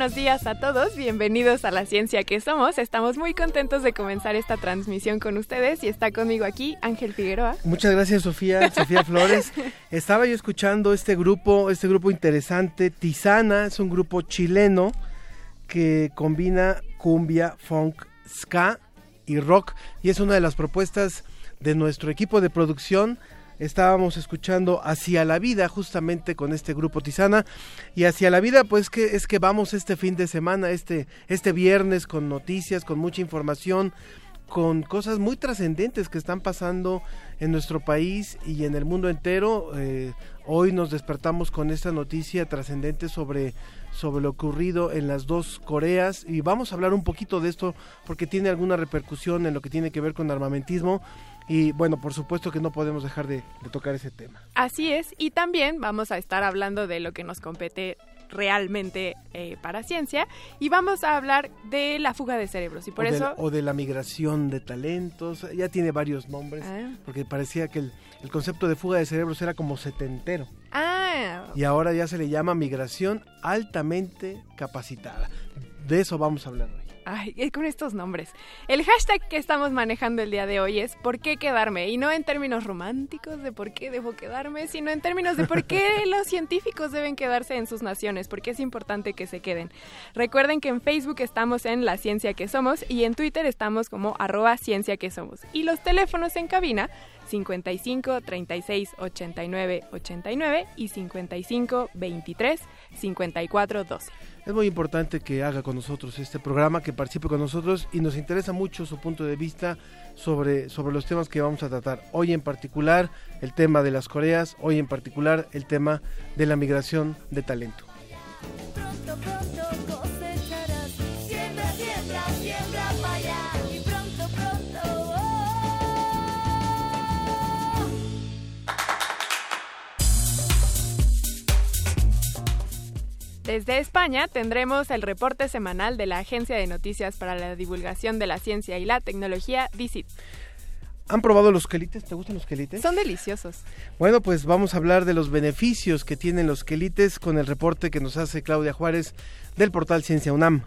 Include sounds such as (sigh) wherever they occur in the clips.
Buenos días a todos, bienvenidos a la ciencia que somos. Estamos muy contentos de comenzar esta transmisión con ustedes y está conmigo aquí Ángel Figueroa. Muchas gracias Sofía, Sofía Flores. (laughs) Estaba yo escuchando este grupo, este grupo interesante, Tizana, es un grupo chileno que combina cumbia, funk, ska y rock y es una de las propuestas de nuestro equipo de producción estábamos escuchando Hacia la Vida justamente con este grupo Tizana. Y Hacia la Vida pues que es que vamos este fin de semana, este, este viernes con noticias, con mucha información, con cosas muy trascendentes que están pasando en nuestro país y en el mundo entero. Eh, hoy nos despertamos con esta noticia trascendente sobre sobre lo ocurrido en las dos Coreas. Y vamos a hablar un poquito de esto porque tiene alguna repercusión en lo que tiene que ver con armamentismo y bueno, por supuesto que no podemos dejar de, de, tocar ese tema. Así es, y también vamos a estar hablando de lo que nos compete realmente eh, para ciencia y vamos a hablar de la fuga de cerebros y por o eso... De la, o de la migración de talentos, ya tiene varios nombres, ah. porque parecía que el, el, concepto de fuga de cerebros era como setentero. Ah. Y ahora ya se le llama migración altamente capacitada. De eso vamos a hablar hoy. Ay, con estos nombres. El hashtag que estamos manejando el día de hoy es ¿por qué quedarme? Y no en términos románticos de por qué debo quedarme, sino en términos de por qué (laughs) los científicos deben quedarse en sus naciones, porque es importante que se queden. Recuerden que en Facebook estamos en La Ciencia que Somos y en Twitter estamos como arroba Ciencia que Somos. Y los teléfonos en cabina 55 36 89 89 y 55 23 54 12. Es muy importante que haga con nosotros este programa, que participe con nosotros y nos interesa mucho su punto de vista sobre, sobre los temas que vamos a tratar. Hoy en particular el tema de las Coreas, hoy en particular el tema de la migración de talento. Pronto, pronto cosecharás, Desde España tendremos el reporte semanal de la Agencia de Noticias para la Divulgación de la Ciencia y la Tecnología, DICIT. ¿Han probado los quelites? ¿Te gustan los quelites? Son deliciosos. Bueno, pues vamos a hablar de los beneficios que tienen los quelites con el reporte que nos hace Claudia Juárez del portal Ciencia UNAM.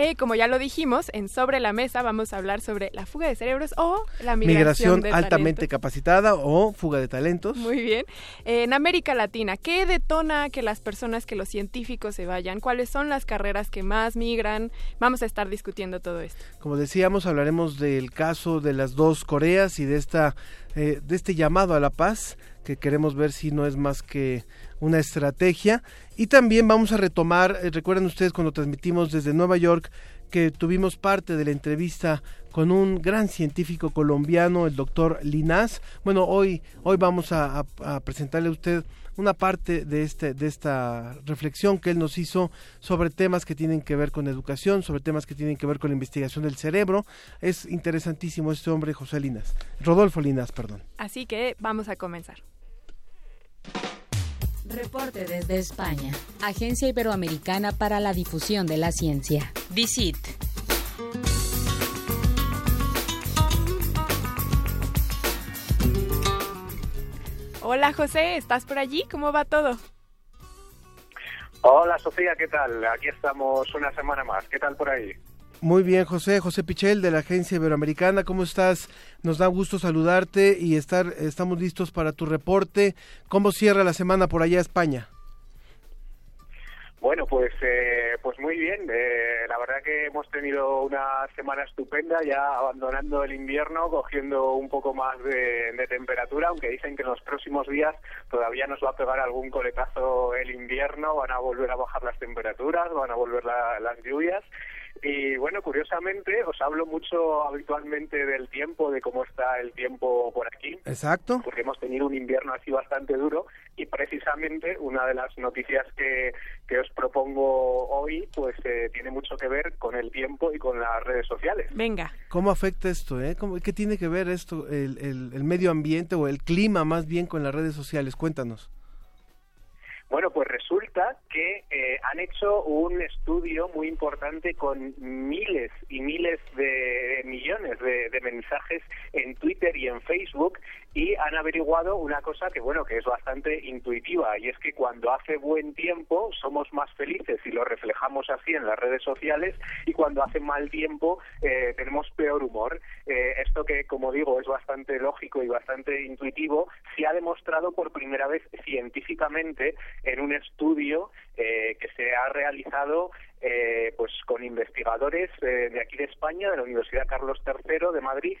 Eh, como ya lo dijimos, en Sobre la Mesa vamos a hablar sobre la fuga de cerebros o la migración, migración de altamente talentos. capacitada o fuga de talentos. Muy bien. Eh, en América Latina, ¿qué detona que las personas, que los científicos se vayan? ¿Cuáles son las carreras que más migran? Vamos a estar discutiendo todo esto. Como decíamos, hablaremos del caso de las dos Coreas y de esta eh, de este llamado a la paz que queremos ver si no es más que una estrategia. Y también vamos a retomar, eh, recuerden ustedes cuando transmitimos desde Nueva York que tuvimos parte de la entrevista con un gran científico colombiano, el doctor Linás. Bueno, hoy, hoy vamos a, presentarle a usted una parte de, este, de esta reflexión que él nos hizo sobre temas que tienen que ver con educación, sobre temas que tienen que ver con la investigación del cerebro. Es interesantísimo este hombre, José Linas, Rodolfo Linas, perdón. Así que vamos a comenzar. Reporte desde España. Agencia Iberoamericana para la Difusión de la Ciencia. DICIT. Hola José, ¿estás por allí? ¿Cómo va todo? Hola Sofía, ¿qué tal? Aquí estamos una semana más. ¿Qué tal por ahí? Muy bien, José, José Pichel de la Agencia Iberoamericana, ¿cómo estás? Nos da gusto saludarte y estar estamos listos para tu reporte. ¿Cómo cierra la semana por allá España? Bueno, pues eh, pues muy bien. Eh, la verdad que hemos tenido una semana estupenda, ya abandonando el invierno, cogiendo un poco más de, de, temperatura, aunque dicen que en los próximos días todavía nos va a pegar algún coletazo el invierno, van a volver a bajar las temperaturas, van a volver la, las lluvias. Y bueno, curiosamente, os hablo mucho habitualmente del tiempo, de cómo está el tiempo por aquí. Exacto. Porque hemos tenido un invierno así bastante duro y precisamente una de las noticias que, que os propongo hoy, pues eh, tiene mucho que ver con el tiempo y con las redes sociales. Venga. ¿Cómo afecta esto? Eh? ¿Cómo, ¿Qué tiene que ver esto, el, el, el medio ambiente o el clima más bien con las redes sociales? Cuéntanos. Bueno, pues resulta que eh, han hecho un estudio muy importante con miles y miles de millones de, mensajes en Twitter y en Facebook y han averiguado una cosa que bueno que es bastante intuitiva y es que cuando hace buen tiempo somos más felices y lo reflejamos así en las redes sociales y cuando hace mal tiempo eh, tenemos peor humor. Eh, esto que como digo es bastante lógico y bastante intuitivo se ha demostrado por primera vez científicamente en un estudio eh, que se ha realizado eh, pues con investigadores eh, de aquí de España, de la Universidad Carlos III de Madrid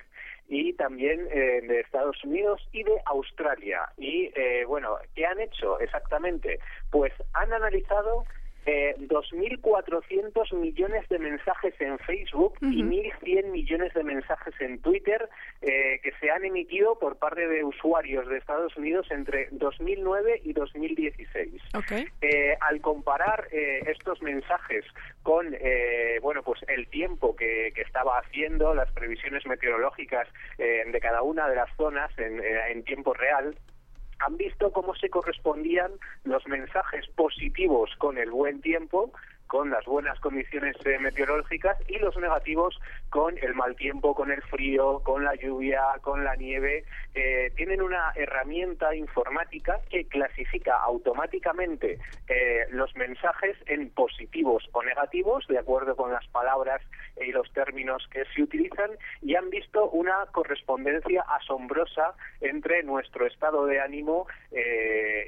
y también eh, de Estados Unidos y de Australia. Y eh, bueno, ¿qué han hecho exactamente? Pues han analizado eh, 2.400 millones de mensajes en Facebook uh -huh. y 1.100 millones de mensajes en Twitter eh, que se han emitido por parte de usuarios de Estados Unidos entre 2009 y 2016. Okay. Eh, al comparar eh, estos mensajes con eh, bueno pues el tiempo que, que, estaba haciendo, las previsiones meteorológicas eh, de cada una de las zonas en, en tiempo real, han visto cómo se correspondían los mensajes positivos con el buen tiempo con las buenas condiciones eh, meteorológicas y los negativos con el mal tiempo, con el frío, con la lluvia, con la nieve. Eh, tienen una herramienta informática que clasifica automáticamente eh, los mensajes en positivos o negativos de acuerdo con las palabras y los términos que se utilizan y han visto una correspondencia asombrosa entre nuestro estado de ánimo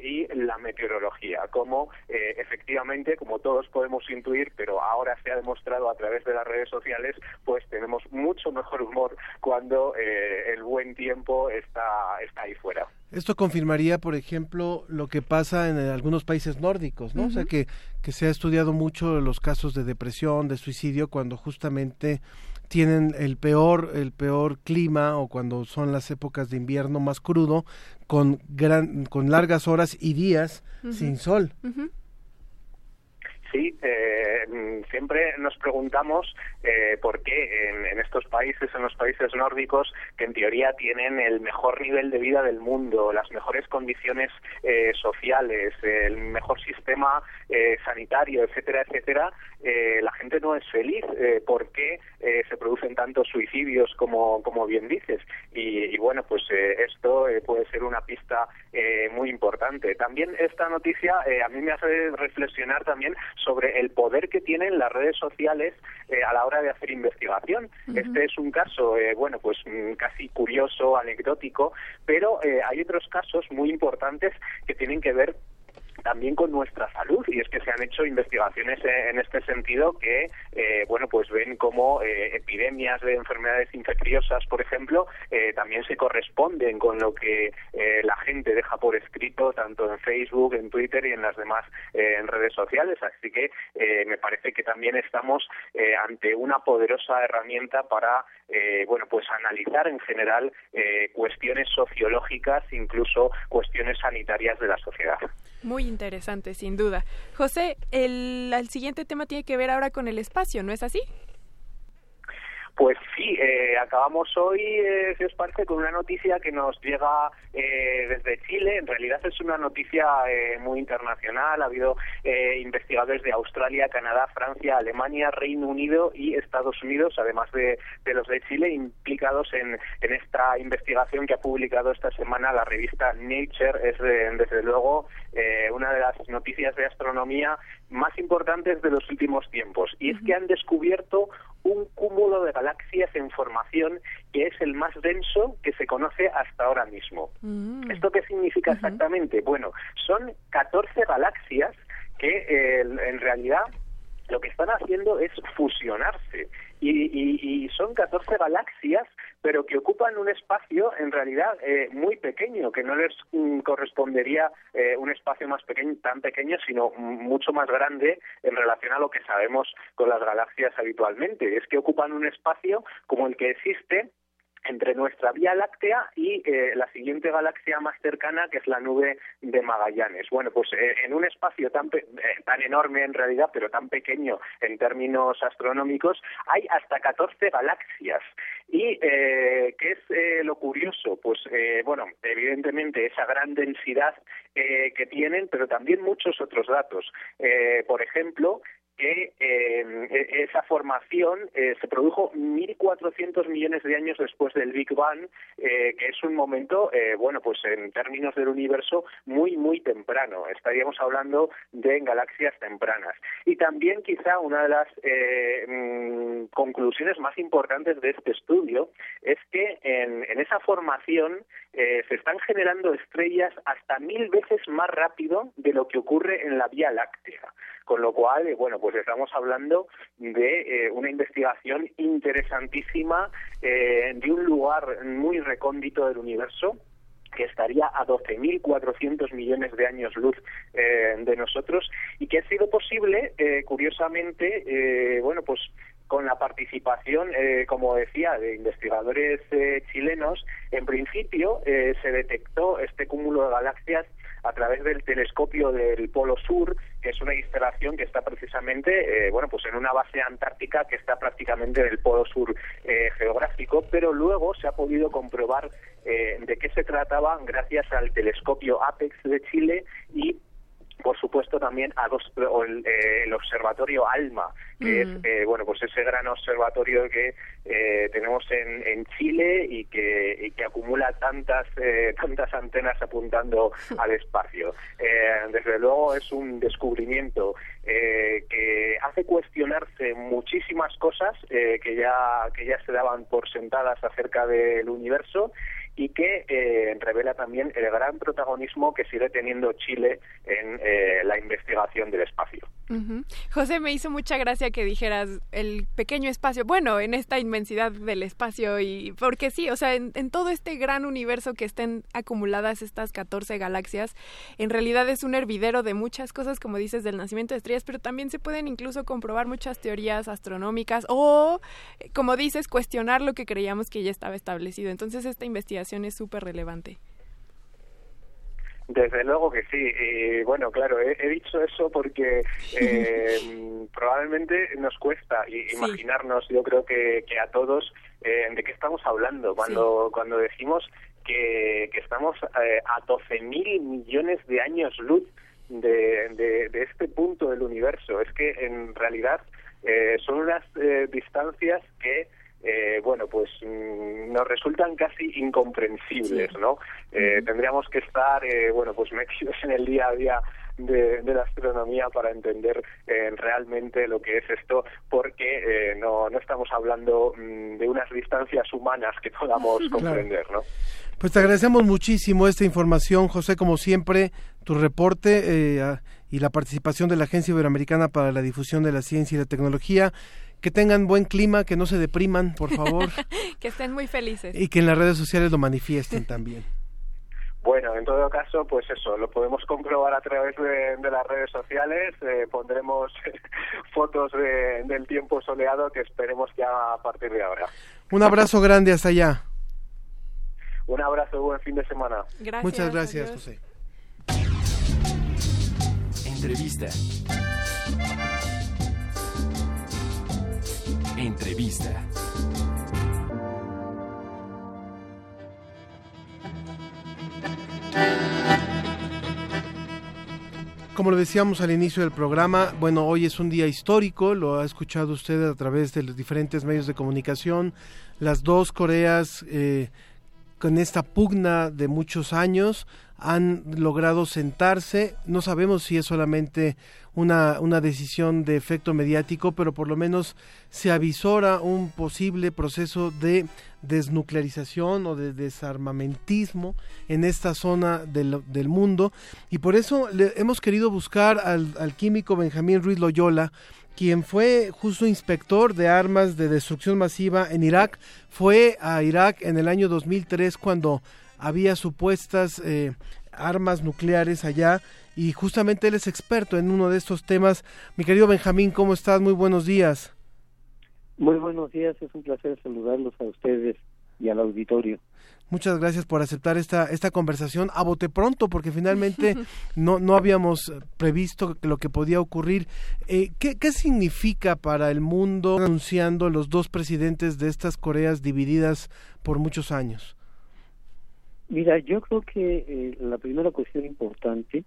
y la meteorología, como efectivamente, como todos podemos intuir, pero ahora se ha demostrado a través de las redes sociales, pues tenemos mucho mejor humor cuando eh, el buen tiempo está, está ahí fuera. Esto confirmaría, por ejemplo, lo que pasa en algunos países nórdicos, ¿no? Uh -huh. O sea, que, que se ha estudiado mucho los casos de depresión, de suicidio, cuando justamente tienen el peor el peor clima o cuando son las épocas de invierno más crudo con gran con largas horas y días uh -huh. sin sol. Uh -huh. Sí, eh, siempre nos preguntamos eh, por qué en, en, estos países, en los países nórdicos, que en teoría tienen el mejor nivel de vida del mundo, las mejores condiciones eh, sociales, el mejor sistema eh, sanitario, etcétera, etcétera, eh, la gente no es feliz. ¿Por qué se producen tantos suicidios, como, como bien dices? Y, y bueno, pues esto puede ser una pista muy importante. También esta noticia a mí me hace reflexionar también sobre el poder que tienen las redes sociales eh, a la hora de hacer investigación. Uh -huh. Este es un caso, eh, bueno, pues mm, casi curioso, anecdótico, pero eh, hay otros casos muy importantes que tienen que ver también con nuestra salud y es que se han hecho investigaciones en este sentido que eh, bueno pues ven como eh, epidemias de enfermedades infecciosas por ejemplo eh, también se corresponden con lo que la gente deja por escrito tanto en Facebook en Twitter y en las demás en redes sociales. Así que me parece que también estamos ante una poderosa herramienta para bueno pues analizar en general cuestiones sociológicas incluso cuestiones sanitarias de la sociedad. Muy interesante, sin duda. José, el, el, siguiente tema tiene que ver ahora con el espacio, ¿no es así? Pues sí, eh, acabamos hoy, eh, si os parece, con una noticia que nos llega eh, desde Chile. En realidad es una noticia eh, muy internacional. Ha habido eh, investigadores de Australia, Canadá, Francia, Alemania, Reino Unido y Estados Unidos, además de, de los de Chile, implicados en, en, esta investigación que ha publicado esta semana la revista Nature. Es, desde luego, una de las noticias de astronomía más importantes de los últimos tiempos. Y es que han descubierto un cúmulo de galaxias en formación que es el más denso que se conoce hasta ahora mismo. Mm. ¿Esto qué significa exactamente? Bueno, son 14 galaxias que eh, en realidad lo que están haciendo es fusionarse y, y- y son 14 galaxias pero que ocupan un espacio en realidad eh, muy pequeño que no les mm, correspondería eh, un espacio más pequeño tan pequeño sino mucho más grande en relación a lo que sabemos con las galaxias habitualmente. Es que ocupan un espacio como el que existe entre nuestra Vía Láctea y eh, la siguiente galaxia más cercana, que es la nube de Magallanes. Bueno, pues eh, en un espacio tan, pe- eh, tan enorme en realidad, pero tan pequeño en términos astronómicos, hay hasta 14 galaxias. ¿Y eh, qué es eh, lo curioso? Pues, eh, bueno, evidentemente esa gran densidad que tienen, pero también muchos otros datos. Por ejemplo, que eh, e- esa formación eh, se produjo 1.400 millones de años después del Big Bang, eh, que es un momento, eh, bueno, pues en términos del universo, muy, muy temprano. Estaríamos hablando de galaxias tempranas. Y también quizá una de las eh, mm, conclusiones más importantes de este estudio es que en, en esa formación eh, se están generando estrellas hasta mil veces más rápido de lo que ocurre en la Vía Láctea. Con lo cual, eh, bueno, pues estamos hablando de eh, una investigación interesantísima eh, de un lugar muy recóndito del universo que estaría a 12.400 millones de años luz de nosotros y que ha sido posible, curiosamente, bueno, pues con la participación, eh, como decía, de investigadores eh, chilenos, en principio eh, se detectó este cúmulo de galaxias a través del telescopio del Polo Sur, que es una instalación que está precisamente, eh, bueno, pues en una base antártica que está prácticamente en el Polo Sur eh, geográfico, pero luego se ha podido comprobar eh, de qué se trataba gracias al telescopio Apex de Chile y por supuesto también a dos, o el, eh, el observatorio ALMA, que Mm. es eh, bueno pues ese gran observatorio que eh, tenemos en, en Chile y que, y que acumula tantas eh, tantas antenas apuntando (laughs) al espacio. Eh, desde luego es un descubrimiento eh, que hace cuestionarse muchísimas cosas eh, que ya que ya se daban por sentadas acerca del universo y que eh, revela también el gran protagonismo que sigue teniendo Chile en eh, la investigación del espacio. José, me hizo mucha gracia que dijeras el pequeño espacio, bueno, en esta inmensidad del espacio y porque sí, o sea, en, en todo este gran universo que estén acumuladas estas 14 galaxias, en realidad es un hervidero de muchas cosas, como dices, del nacimiento de estrellas, pero también se pueden incluso comprobar muchas teorías astronómicas o, como dices, cuestionar lo que creíamos que ya estaba establecido. Entonces, esta investigación es súper relevante. Desde luego que sí. Y bueno, claro, he, he dicho eso porque (laughs) eh, probablemente nos cuesta imaginarnos, yo creo que, que a todos, eh, de qué estamos hablando cuando, cuando decimos que, que estamos eh, a 12.000 millones de años luz de, de, de este punto del universo. Es que en realidad eh, son unas eh, distancias que eh, bueno, pues mm, nos resultan casi incomprensibles, ¿no? Eh, Tendríamos que estar, eh, bueno, pues metidos en el día a día de, de la astronomía para entender eh, realmente lo que es esto, porque eh, no, no estamos hablando mm, de unas distancias humanas que podamos Claro. comprender, ¿no? Pues te agradecemos muchísimo esta información, José, como siempre, tu reporte eh, y la participación de la Agencia Iberoamericana para la Difusión de la Ciencia y la Tecnología. Que tengan buen clima, que no se depriman, por favor, (laughs) que estén muy felices. y que en las redes sociales lo manifiesten también. (laughs) Bueno, en todo caso, pues eso, lo podemos comprobar a través de, de las redes sociales. eh, pondremos (laughs) fotos de- del tiempo soleado que esperemos ya a partir de ahora. Un abrazo grande hasta allá. Un abrazo y buen fin de semana. Muchas gracias, José. Entrevista. Entrevista. Como lo decíamos al inicio del programa, bueno, hoy es un día histórico, lo ha escuchado usted a través de los diferentes medios de comunicación. Las dos Coreas, eh, con esta pugna de muchos años, han logrado sentarse. No sabemos si es solamente una, una decisión de efecto mediático, pero por lo menos se avisora un posible proceso de desnuclearización o de desarmamentismo en esta zona del, del mundo. Y por eso le, hemos querido buscar al, al químico Benjamín Ruiz Loyola, quien fue justo inspector de armas de destrucción masiva en Irak, fue a Irak en el año 2003 cuando había supuestas eh, armas nucleares allá y justamente él es experto en uno de estos temas. Mi querido Benjamín, ¿cómo estás? Muy buenos días. Muy buenos días, es un placer saludarlos a ustedes y al auditorio. Muchas gracias por aceptar esta, esta conversación a bote pronto, porque finalmente (laughs) no, no habíamos previsto lo que podía ocurrir. Eh, ¿qué, ¿Qué significa para el mundo anunciando los dos presidentes de estas Coreas divididas por muchos años? Mira, yo creo que eh, la primera cuestión importante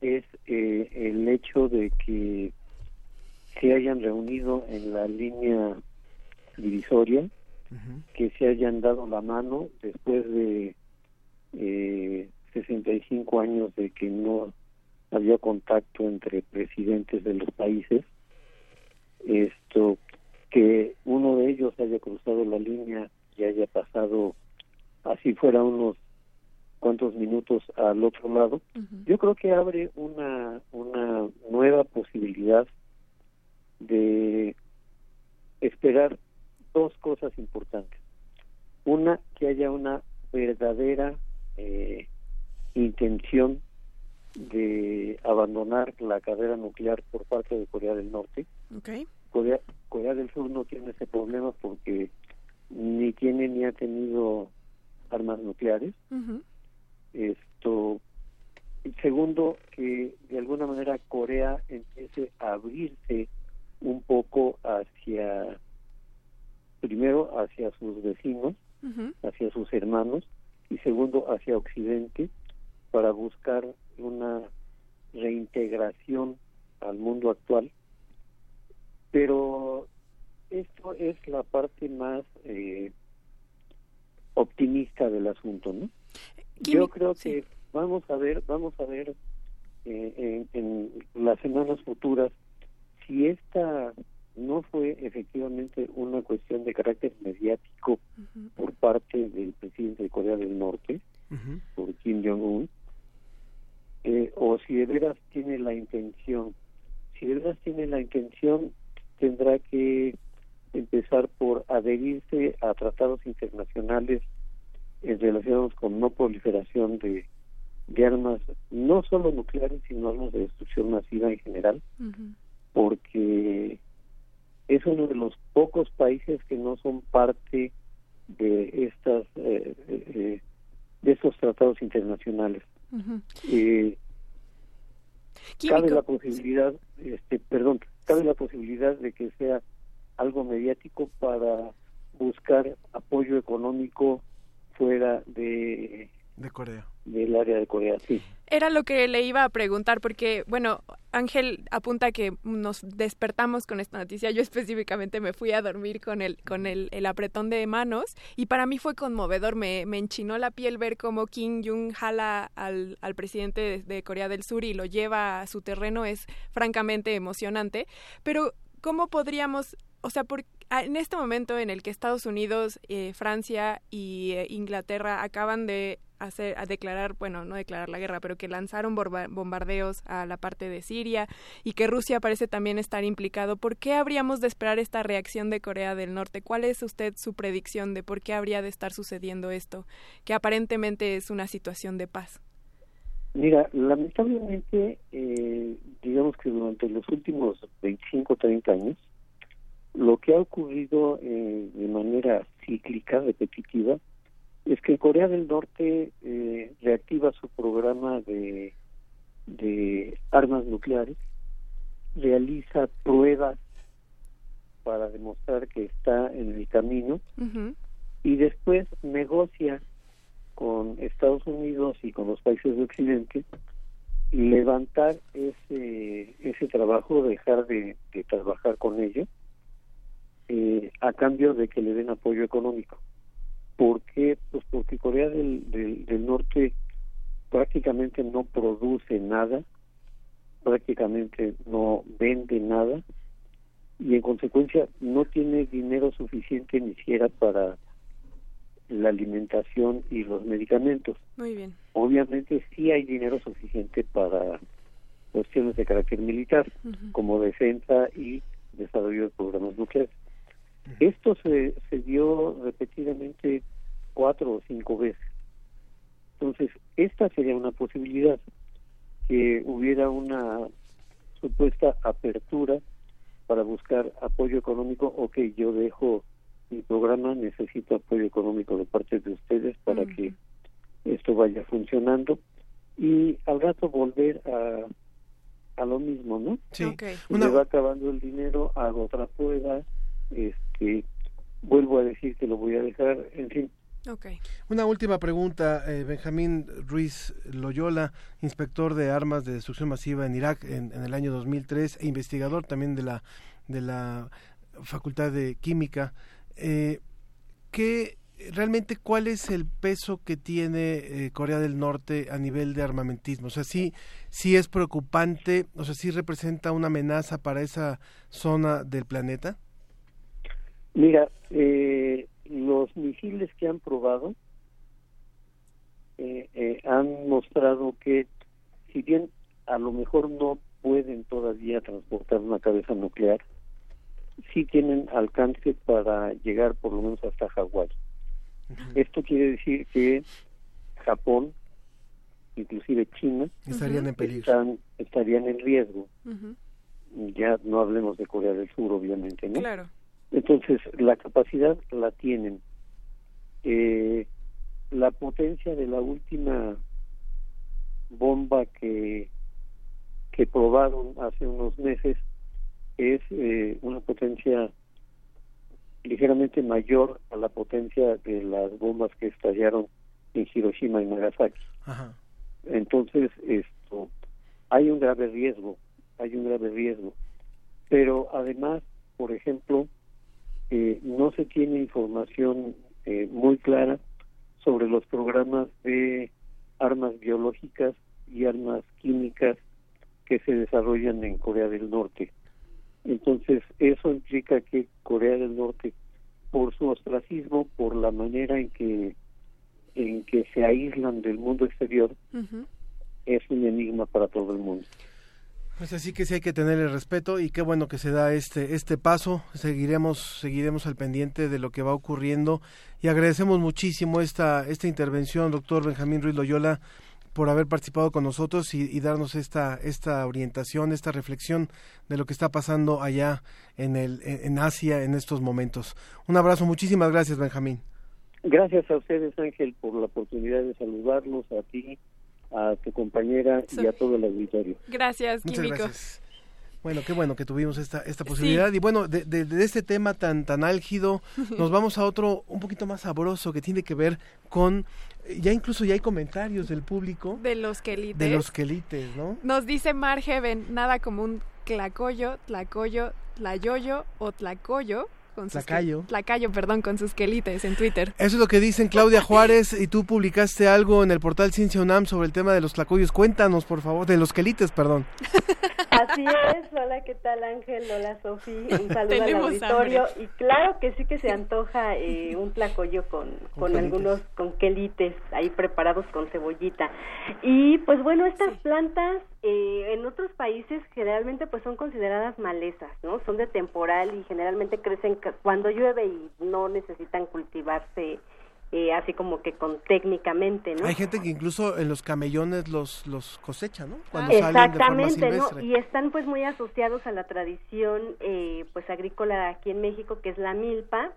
es eh, el hecho de que se hayan reunido en la línea divisoria, que se hayan dado la mano después de eh, 65 años de que no había contacto entre presidentes de los países. Esto, que uno de ellos haya cruzado la línea y haya pasado así fuera unos cuantos minutos al otro lado, yo creo que abre una, una nueva posibilidad de esperar dos cosas importantes. Una, que haya una verdadera eh, intención de abandonar la carrera nuclear por parte de Corea del Norte. Okay. Corea, Corea del Sur no tiene ese problema porque ni tiene ni ha tenido armas nucleares. Esto, segundo, que de alguna manera Corea empiece a abrirse un poco hacia, primero hacia sus vecinos, hacia sus hermanos, y segundo hacia Occidente, para buscar una reintegración al mundo actual. Pero esto es la parte más eh, optimista del asunto, ¿no? Yo creo que vamos a ver, vamos a ver eh, en, en las semanas futuras si esta no fue efectivamente una cuestión de carácter mediático por parte del presidente de Corea del Norte, por Kim Jong-un, eh, o si de veras tiene la intención. Si de veras tiene la intención, tendrá que empezar por adherirse a tratados internacionales eh, relacionados con no proliferación de, de armas, no solo nucleares, sino armas de destrucción masiva en general, porque es uno de los pocos países que no son parte de estas eh, eh, de estos tratados internacionales. Eh, cabe la posibilidad, este, perdón, cabe la posibilidad de que sea algo mediático para buscar apoyo económico fuera de de Corea del área de Corea, sí. Era lo que le iba a preguntar porque, bueno, Ángel apunta que nos despertamos con esta noticia. Yo específicamente me fui a dormir con el, con el, el apretón de manos y para mí fue conmovedor. Me, me enchinó la piel ver cómo Kim Jong jala al, al presidente de, de Corea del Sur y lo lleva a su terreno. Es francamente emocionante. Pero, ¿cómo podríamos, o sea, por, en este momento en el que Estados Unidos, eh, Francia y eh, Inglaterra acaban de hacer, a declarar, bueno, no declarar la guerra, pero que lanzaron bombardeos a la parte de Siria y que Rusia parece también estar implicado, ¿por qué habríamos de esperar esta reacción de Corea del Norte? ¿Cuál es usted su predicción de por qué habría de estar sucediendo esto, que aparentemente es una situación de paz? Mira, lamentablemente, eh, digamos que durante los últimos 25 o 30 años, lo que ha ocurrido eh, de manera cíclica, repetitiva, es que Corea del Norte eh, reactiva su programa de, de armas nucleares, realiza pruebas para demostrar que está en el camino y después negocia con Estados Unidos y con los países de Occidente levantar ese ese trabajo, dejar de, de trabajar con ello eh, a cambio de que le den apoyo económico. ¿Por qué? Pues porque Corea del, del, del Norte prácticamente no produce nada, prácticamente no vende nada y en consecuencia no tiene dinero suficiente ni siquiera para la alimentación y los medicamentos. Muy bien. Obviamente sí hay dinero suficiente para cuestiones de carácter militar, como defensa y desarrollo de programas nucleares. Esto se, se dio repetidamente cuatro o cinco veces. Entonces, esta sería una posibilidad, que hubiera una supuesta apertura para buscar apoyo económico, ok, yo dejo mi programa, necesito apoyo económico de parte de ustedes para que esto vaya funcionando y al rato volver a, a lo mismo, ¿no? Sí. Me va acabando el dinero, hago otra prueba, este, vuelvo a decir que lo voy a dejar, en fin. Una última pregunta, eh, Benjamín Ruiz Loyola, inspector de armas de destrucción masiva en Irak en, en el año 2003 e investigador también de la de la Facultad de Química. Eh, ¿qué, realmente cuál es el peso que tiene eh, Corea del Norte a nivel de armamentismo? O sea, sí, sí es preocupante, o sea, sí representa una amenaza para esa zona del planeta. Mira, eh, los misiles que han probado eh, eh, han mostrado que si bien a lo mejor no pueden todavía transportar una cabeza nuclear, sí tienen alcance para llegar por lo menos hasta Hawái. Esto quiere decir que Japón, inclusive China, estarían en peligro. están- estarían en riesgo. Ya no hablemos de Corea del Sur, obviamente, ¿no? Claro. Entonces, la capacidad la tienen. Eh, la potencia de la última bomba que, que probaron hace unos meses es eh, una potencia ligeramente mayor a la potencia de las bombas que estallaron en Hiroshima y Nagasaki. Ajá. Entonces, esto, hay un grave riesgo, hay un grave riesgo. Pero además, por ejemplo, eh, no se tiene información eh, muy clara sobre los programas de armas biológicas y armas químicas que se desarrollan en Corea del Norte. Entonces, eso implica que Corea del Norte, por su ostracismo, por la manera en que en que se aíslan del mundo exterior, es un enigma para todo el mundo. Pues así que sí hay que tenerle respeto y qué bueno que se da este este paso. Seguiremos seguiremos al pendiente de lo que va ocurriendo y agradecemos muchísimo esta esta intervención, doctor Benjamín Ruiz Loyola, por haber participado con nosotros y, darnos esta esta orientación, esta reflexión de lo que está pasando allá en el en, en Asia en estos momentos. Un abrazo, muchísimas gracias, Benjamín. Gracias a ustedes, Ángel, por la oportunidad de saludarlos, a ti, a tu compañera y a todo el auditorio. Gracias, Muchas Químico. gracias. Bueno, qué bueno que tuvimos esta, esta posibilidad. Y bueno, de, de- de este tema tan, tan álgido, (laughs) nos vamos a otro un poquito más sabroso que tiene que ver con, ya incluso ya hay comentarios del público De los quelites. de los quelites, ¿no? Nos dice Mar Heaven, nada como un tlacoyo, tlacoyo, tlayoyo o tlacoyo. Con sus Tlacayo. que- Tlacayo, perdón, con sus quelites en Twitter. Eso es lo que dicen Claudia Juárez y tú publicaste algo en el portal Ciencia UNAM sobre el tema de los tlacoyos. Cuéntanos, por favor, de los quelites, perdón. (laughs) Así es, hola, ¿qué tal Ángel? Hola Sofi, un saludo al auditorio hambre. y claro que sí que se antoja eh, un tlacoyo con, con, algunos, con quelites ahí preparados con cebollita. Y pues bueno, estas plantas eh, en otros países generalmente pues son consideradas malezas, ¿no? Son de temporal y generalmente crecen cuando llueve y no necesitan cultivarse eh, así como que con técnicamente, ¿no? Hay gente que incluso en los camellones los, los cosecha, ¿no? Cuando salen de forma Exactamente, ¿no? Y están pues muy asociados a la tradición eh, pues agrícola aquí en México que es la milpa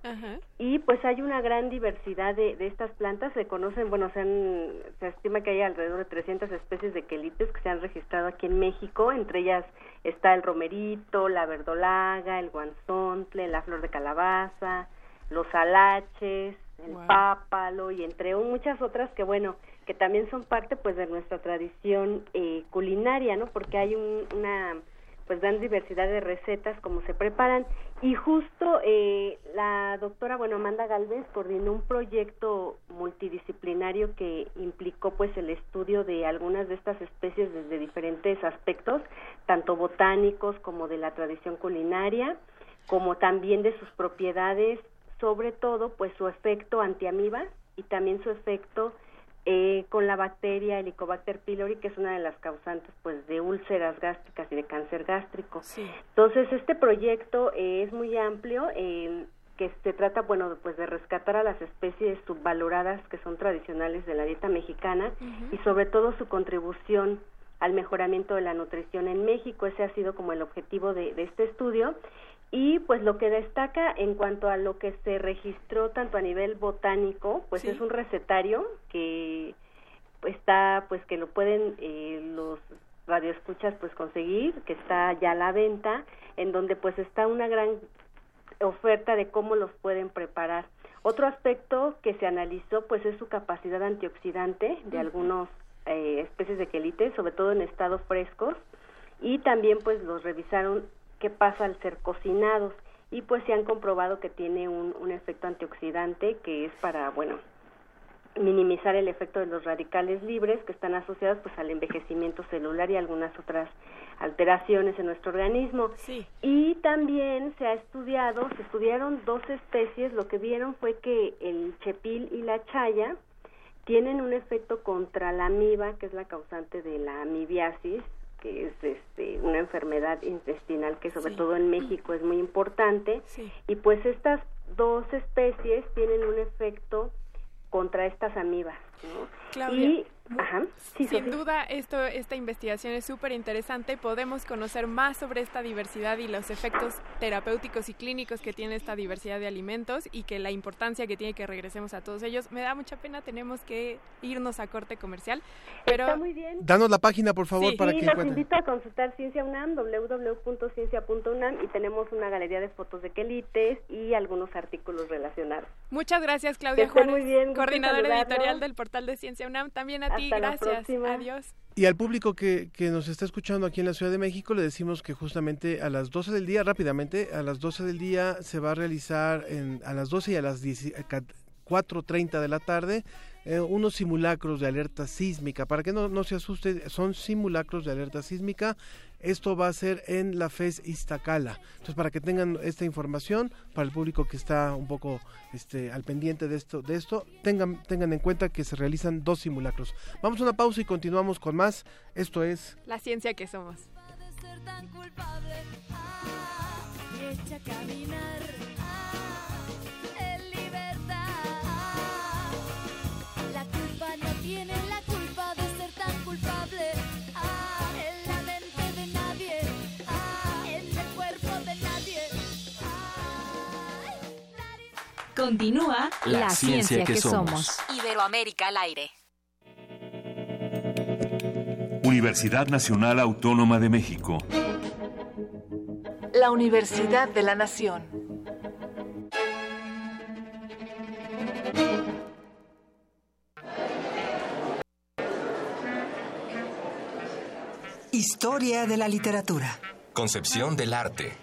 y pues hay una gran diversidad de, de estas plantas, se conocen, bueno, se, han- se estima que hay alrededor de 300 especies de quelites que se han registrado aquí en México, entre ellas está el romerito, la verdolaga, el guanzontle, la flor de calabaza, los alaches, el Wow. pápalo y entre muchas otras que bueno que también son parte pues de nuestra tradición eh, culinaria no porque hay un- una pues gran diversidad de recetas como se preparan y justo eh, la doctora bueno Amanda Galvez coordinó un proyecto interdisciplinario que implicó pues el estudio de algunas de estas especies desde diferentes aspectos, tanto botánicos como de la tradición culinaria, como también de sus propiedades, sobre todo pues su efecto antiamiba y también su efecto eh, con la bacteria Helicobacter pylori, que es una de las causantes pues de úlceras gástricas y de cáncer gástrico. Entonces este proyecto eh, es muy amplio, eh, que se trata bueno pues de rescatar a las especies subvaloradas que son tradicionales de la dieta mexicana y sobre todo su contribución al mejoramiento de la nutrición en México. Ese ha sido como el objetivo de, de este estudio y pues lo que destaca en cuanto a lo que se registró tanto a nivel botánico, pues es un recetario que está, pues que lo pueden eh, los radioescuchas pues conseguir, que está ya a la venta, en donde pues está una gran oferta de cómo los pueden preparar. Otro aspecto que se analizó pues es su capacidad antioxidante de algunos eh, especies de quelites, sobre todo en estados frescos, y también pues los revisaron qué pasa al ser cocinados. Y pues se han comprobado que tiene un, un efecto antioxidante que es para, bueno, minimizar el efecto de los radicales libres que están asociados pues al envejecimiento celular y algunas otras alteraciones en nuestro organismo. Y también se ha estudiado, se estudiaron dos especies, lo que vieron fue que el chepil y la chaya tienen un efecto contra la amiba, que es la causante de la amibiasis, que es este, una enfermedad intestinal que sobre todo en México es muy importante. Y pues estas dos especies tienen un efecto contra estas amibas. Claudia, sin duda esto, esta investigación es súper interesante. Podemos conocer más sobre esta diversidad y los efectos terapéuticos y clínicos que tiene esta diversidad de alimentos y que la importancia que tiene que regresemos a todos ellos. Me da mucha pena, tenemos que irnos a corte comercial. Pero Está muy bien. Danos la página, por favor, para sí, que los encuentren. invito a consultar Ciencia UNAM, www.ciencia.unam y tenemos una galería de fotos de quelites y algunos artículos relacionados. Muchas gracias, Claudia Juárez, muy bien, coordinadora editorial del portal de Ciencia UNAM. También a ti, Hasta la gracias. próxima. Adiós. Y al público que, que nos está escuchando aquí en la Ciudad de México, le decimos que justamente a las 12 del día, rápidamente, a las 12 del día se va a realizar en, a las 12 y a las 10 eh, 4.30 de la tarde eh, unos simulacros de alerta sísmica. Para que no, no se asuste, son simulacros de alerta sísmica. Esto va a ser en la FES Iztacala. Entonces, para que tengan esta información, para el público que está un poco este, al pendiente de esto, de esto tengan, tengan en cuenta que se realizan dos simulacros. Vamos a una pausa y continuamos con más. Esto es La ciencia que somos. tan culpable. Ah, echa a caminar. Continúa La ciencia que somos. Iberoamérica al aire. Universidad Nacional Autónoma de México. La Universidad de la Nación. Historia de la literatura. Concepción del arte.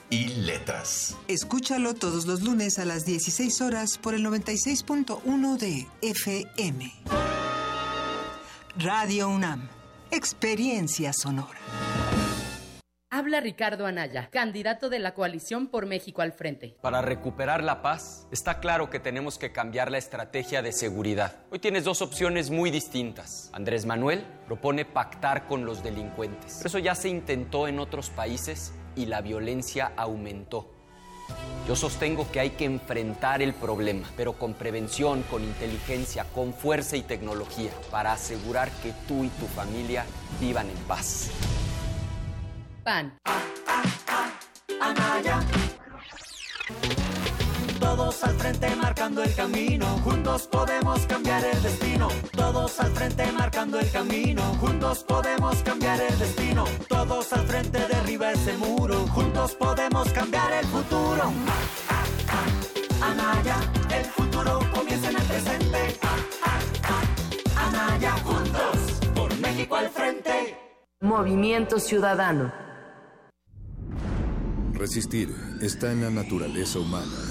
y Letras. Escúchalo todos los lunes a las 16 horas por el 96.1 de FM. Radio UNAM. Experiencia sonora. Habla Ricardo Anaya, candidato de la coalición por México al frente. Para recuperar la paz, está claro que tenemos que cambiar la estrategia de seguridad. Hoy tienes dos opciones muy distintas. Andrés Manuel propone pactar con los delincuentes. Pero eso ya se intentó en otros países y la violencia aumentó. Yo sostengo que hay que enfrentar el problema, pero con prevención, con inteligencia, con fuerza y tecnología, para asegurar que tú y tu familia vivan en paz. PAN. Todos al frente marcando el camino, juntos podemos cambiar el destino. Todos al frente marcando el camino, juntos podemos cambiar el destino. Todos al frente derriba ese muro, juntos podemos cambiar el futuro. Anaya, el futuro comienza en el presente. Anaya, juntos, por México al frente. Movimiento Ciudadano. Resistir está en la naturaleza humana.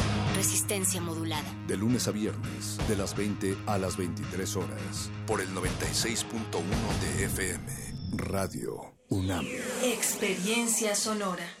Resistencia modulada. De lunes a viernes, de las 20 a las 23 horas, por el 96.1 de FM, Radio UNAM. Experiencia sonora.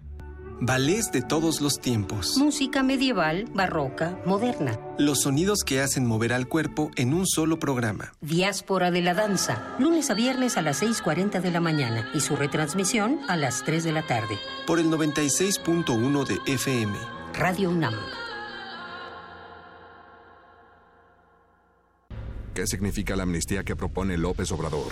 Ballets de todos los tiempos. Música medieval, barroca, moderna. Los sonidos que hacen mover al cuerpo en un solo programa. Diáspora de la danza. Lunes a viernes a las 6.40 de la mañana y su retransmisión a las 3 de la tarde. Por el 96.1 de FM. Radio UNAM. ¿Qué significa la amnistía que propone López Obrador?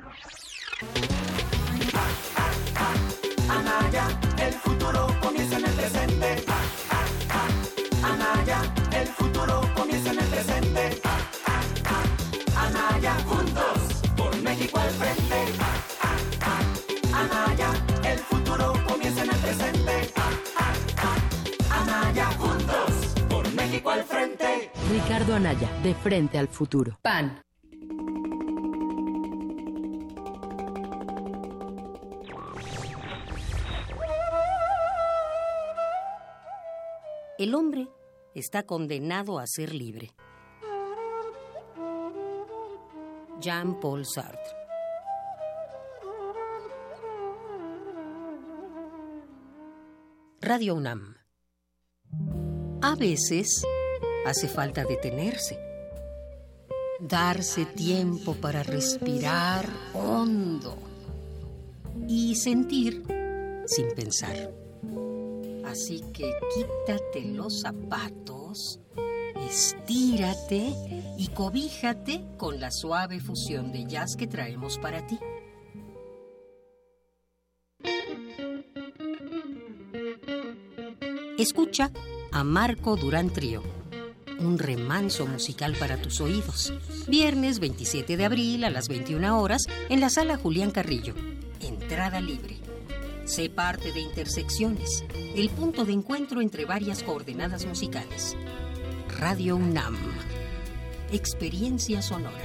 Anaya, el futuro comienza en el presente. Anaya, el futuro comienza en el presente. Anaya, juntos, por México al frente. Anaya, el futuro comienza en el presente. Anaya, juntos, por México al frente. Ricardo Anaya, de frente al futuro. PAN. El hombre está condenado a ser libre. Jean-Paul Sartre. Radio UNAM. A veces hace falta detenerse, darse tiempo para respirar hondo y sentir sin pensar. Así que quítate los zapatos, estírate y cobíjate con la suave fusión de jazz que traemos para ti. Escucha a Marco Durán Trío, un remanso musical para tus oídos. Viernes 27 de abril a las 21 horas en la sala Julián Carrillo. Entrada libre. Sé parte de Intersecciones, el punto de encuentro entre varias coordenadas musicales. Radio UNAM. Experiencia sonora.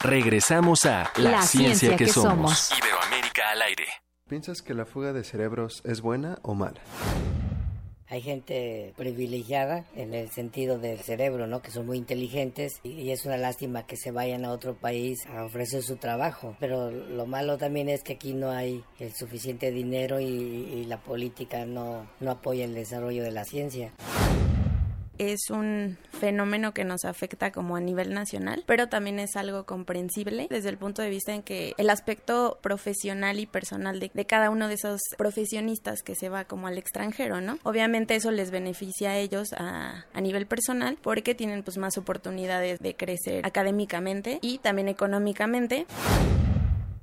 Regresamos a La, ciencia, que, somos. Iberoamérica al aire. ¿Piensas que la fuga de cerebros es buena o mala? Hay gente privilegiada en el sentido del cerebro, ¿no? Que son muy inteligentes y, es una lástima que se vayan a otro país a ofrecer su trabajo. Pero lo malo también es que aquí no hay el suficiente dinero y, y la política no, no apoya el desarrollo de la ciencia es un fenómeno que nos afecta como a nivel nacional, pero también es algo comprensible desde el punto de vista en que el aspecto profesional y personal de, cada uno de esos profesionistas que se va como al extranjero, ¿no? Obviamente eso les beneficia a ellos a, a nivel personal porque tienen pues más oportunidades de crecer académicamente y también económicamente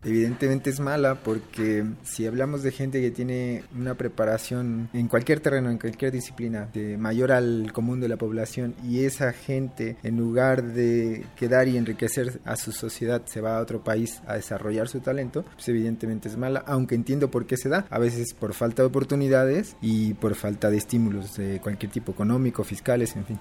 evidentemente es mala porque si hablamos de gente que tiene una preparación en cualquier terreno, en cualquier disciplina, de mayor al común de la población y esa gente en lugar de quedar y enriquecer a su sociedad se va a otro país a desarrollar su talento, pues evidentemente es mala, aunque entiendo por qué se da, a veces por falta de oportunidades y por falta de estímulos de cualquier tipo económico, fiscales, en fin.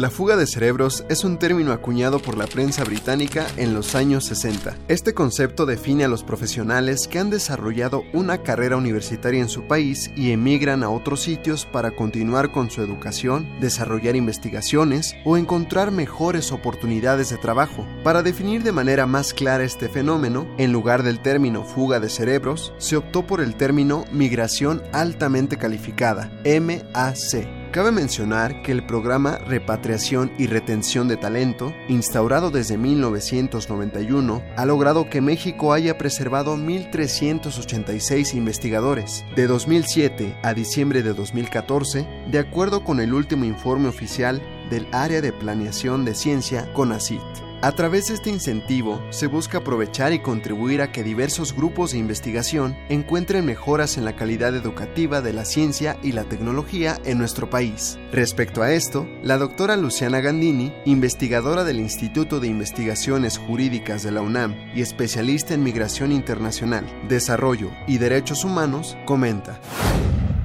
La fuga de cerebros es un término acuñado por la prensa británica en los años 60. Este concepto define a los profesionales que han desarrollado una carrera universitaria en su país y emigran a otros sitios para continuar con su educación, desarrollar investigaciones o encontrar mejores oportunidades de trabajo. Para definir de manera más clara este fenómeno, en lugar del término fuga de cerebros, se optó por el término migración altamente calificada, MAC Cabe mencionar que el programa Repatriación y Retención de Talento, instaurado desde 1991, ha logrado que México haya preservado 1.386 investigadores. De 2007 a diciembre de 2014, de acuerdo con el último informe oficial del Área de Planeación de Ciencia, CONACIT. A través de este incentivo se busca aprovechar y contribuir a que diversos grupos de investigación encuentren mejoras en la calidad educativa de la ciencia y la tecnología en nuestro país. Respecto a esto, la doctora Luciana Gandini, investigadora del Instituto de Investigaciones Jurídicas de la UNAM y especialista en migración internacional, desarrollo y derechos humanos, comenta.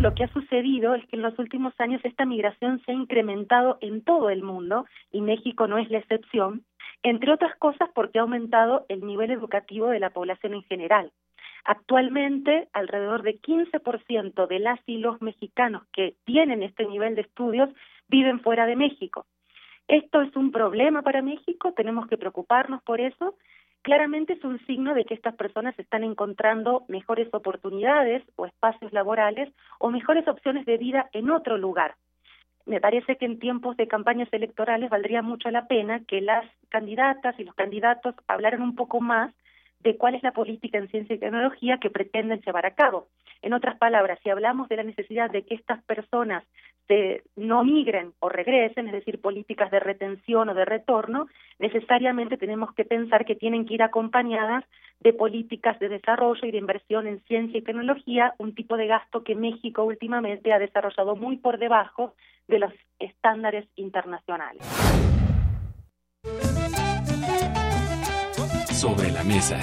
Lo que ha sucedido es que en los últimos años esta migración se ha incrementado en todo el mundo y México no es la excepción entre otras cosas porque ha aumentado el nivel educativo de la población en general. Actualmente, alrededor de 15% de las y los mexicanos que tienen este nivel de estudios viven fuera de México. Esto es un problema para México, tenemos que preocuparnos por eso. Claramente es un signo de que estas personas están encontrando mejores oportunidades o espacios laborales o mejores opciones de vida en otro lugar me parece que en tiempos de campañas electorales valdría mucho la pena que las candidatas y los candidatos hablaran un poco más de cuál es la política en ciencia y tecnología que pretenden llevar a cabo. En otras palabras, si hablamos de la necesidad de que estas personas se, no migren o regresen, es decir, políticas de retención o de retorno, necesariamente tenemos que pensar que tienen que ir acompañadas de políticas de desarrollo y de inversión en ciencia y tecnología, un tipo de gasto que México últimamente ha desarrollado muy por debajo de los estándares internacionales. Sobre la mesa.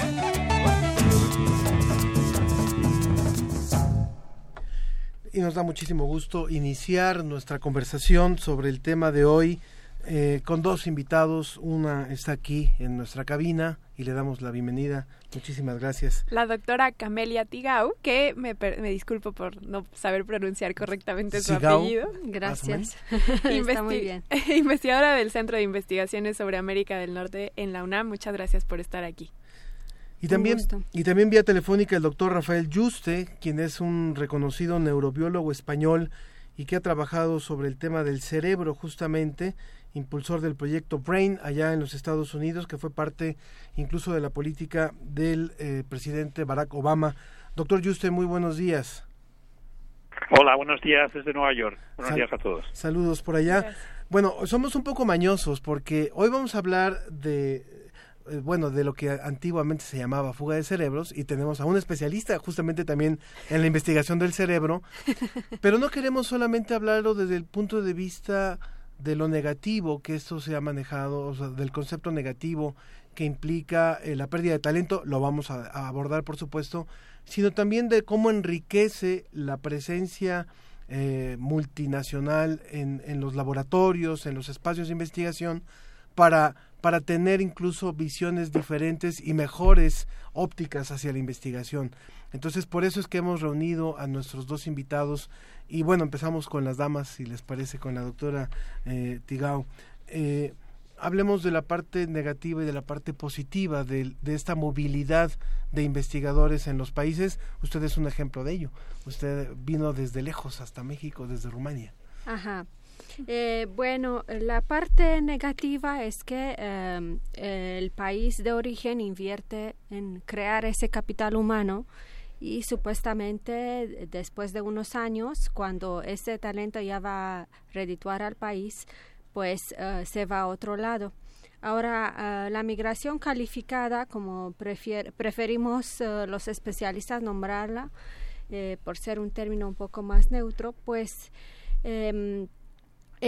Y nos da muchísimo gusto iniciar nuestra conversación sobre el tema de hoy eh, con dos invitados. Una está aquí en nuestra cabina y le damos la bienvenida. Muchísimas gracias. La doctora Camelia Tigau, que me, me disculpo por no saber pronunciar correctamente su apellido. Gracias. (laughs) Está muy bien. (laughs) Investigadora del Centro de Investigaciones sobre América del Norte en la UNAM. Muchas gracias por estar aquí. Y también, y también vía telefónica el doctor Rafael Juste, quien es un reconocido neurobiólogo español y que ha trabajado sobre el tema del cerebro justamente impulsor del proyecto Brain allá en los Estados Unidos, que fue parte incluso de la política del eh, presidente Barack Obama. Doctor Juste, muy buenos días. Hola, buenos días desde Nueva York. Buenos días a todos. Saludos por allá. Bueno, somos un poco mañosos porque hoy vamos a hablar de eh, bueno, de lo que antiguamente se llamaba fuga de cerebros y tenemos a un especialista justamente también en la investigación del cerebro, (laughs) pero no queremos solamente hablarlo desde el punto de vista de lo negativo que esto se ha manejado, o sea, del concepto negativo que implica eh, la pérdida de talento, lo vamos a, abordar por supuesto, sino también de cómo enriquece la presencia eh, multinacional en, en los laboratorios, en los espacios de investigación, para para tener incluso visiones diferentes y mejores ópticas hacia la investigación. Entonces, por eso es que hemos reunido a nuestros dos invitados y bueno, empezamos con las damas, si les parece, con la doctora eh, Tigao. Eh, hablemos de la parte negativa y de la parte positiva de, de, esta movilidad de investigadores en los países. Usted es un ejemplo de ello. Usted vino desde lejos hasta México, desde Rumania. Ajá. Eh, bueno, la parte negativa es que eh, el país de origen invierte en crear ese capital humano y supuestamente después de unos años, cuando ese talento ya va a redituar al país, pues uh, se va a otro lado. Ahora, uh, la migración calificada, como preferimos los especialistas nombrarla, eh, por ser un término un poco más neutro, pues eh,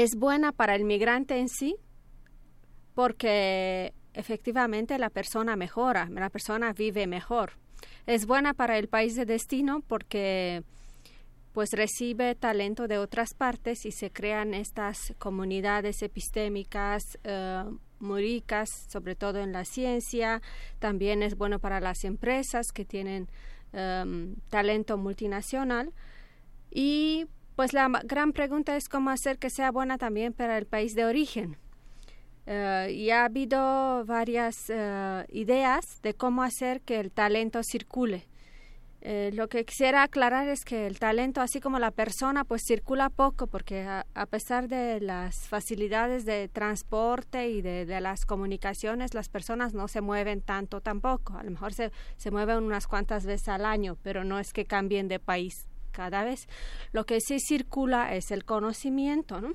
es buena para el migrante en sí, porque efectivamente la persona mejora, la persona vive mejor es buena para el país de destino porque pues recibe talento de otras partes y se crean estas comunidades epistémicas eh, muy ricas, sobre todo en la ciencia. También es bueno para las empresas que tienen em, talento multinacional. Y pues la gran pregunta es cómo hacer que sea buena también para el país de origen. Uh, y ha habido varias uh, ideas de cómo hacer que el talento circule. Uh, lo que quisiera aclarar es que el talento, así como la persona, pues circula poco, porque a, a pesar de las facilidades de transporte y de, de, las comunicaciones, las personas no se mueven tanto tampoco. A lo mejor se, se mueven unas cuantas veces al año, pero no es que cambien de país cada vez. Lo que sí circula es el conocimiento, ¿no?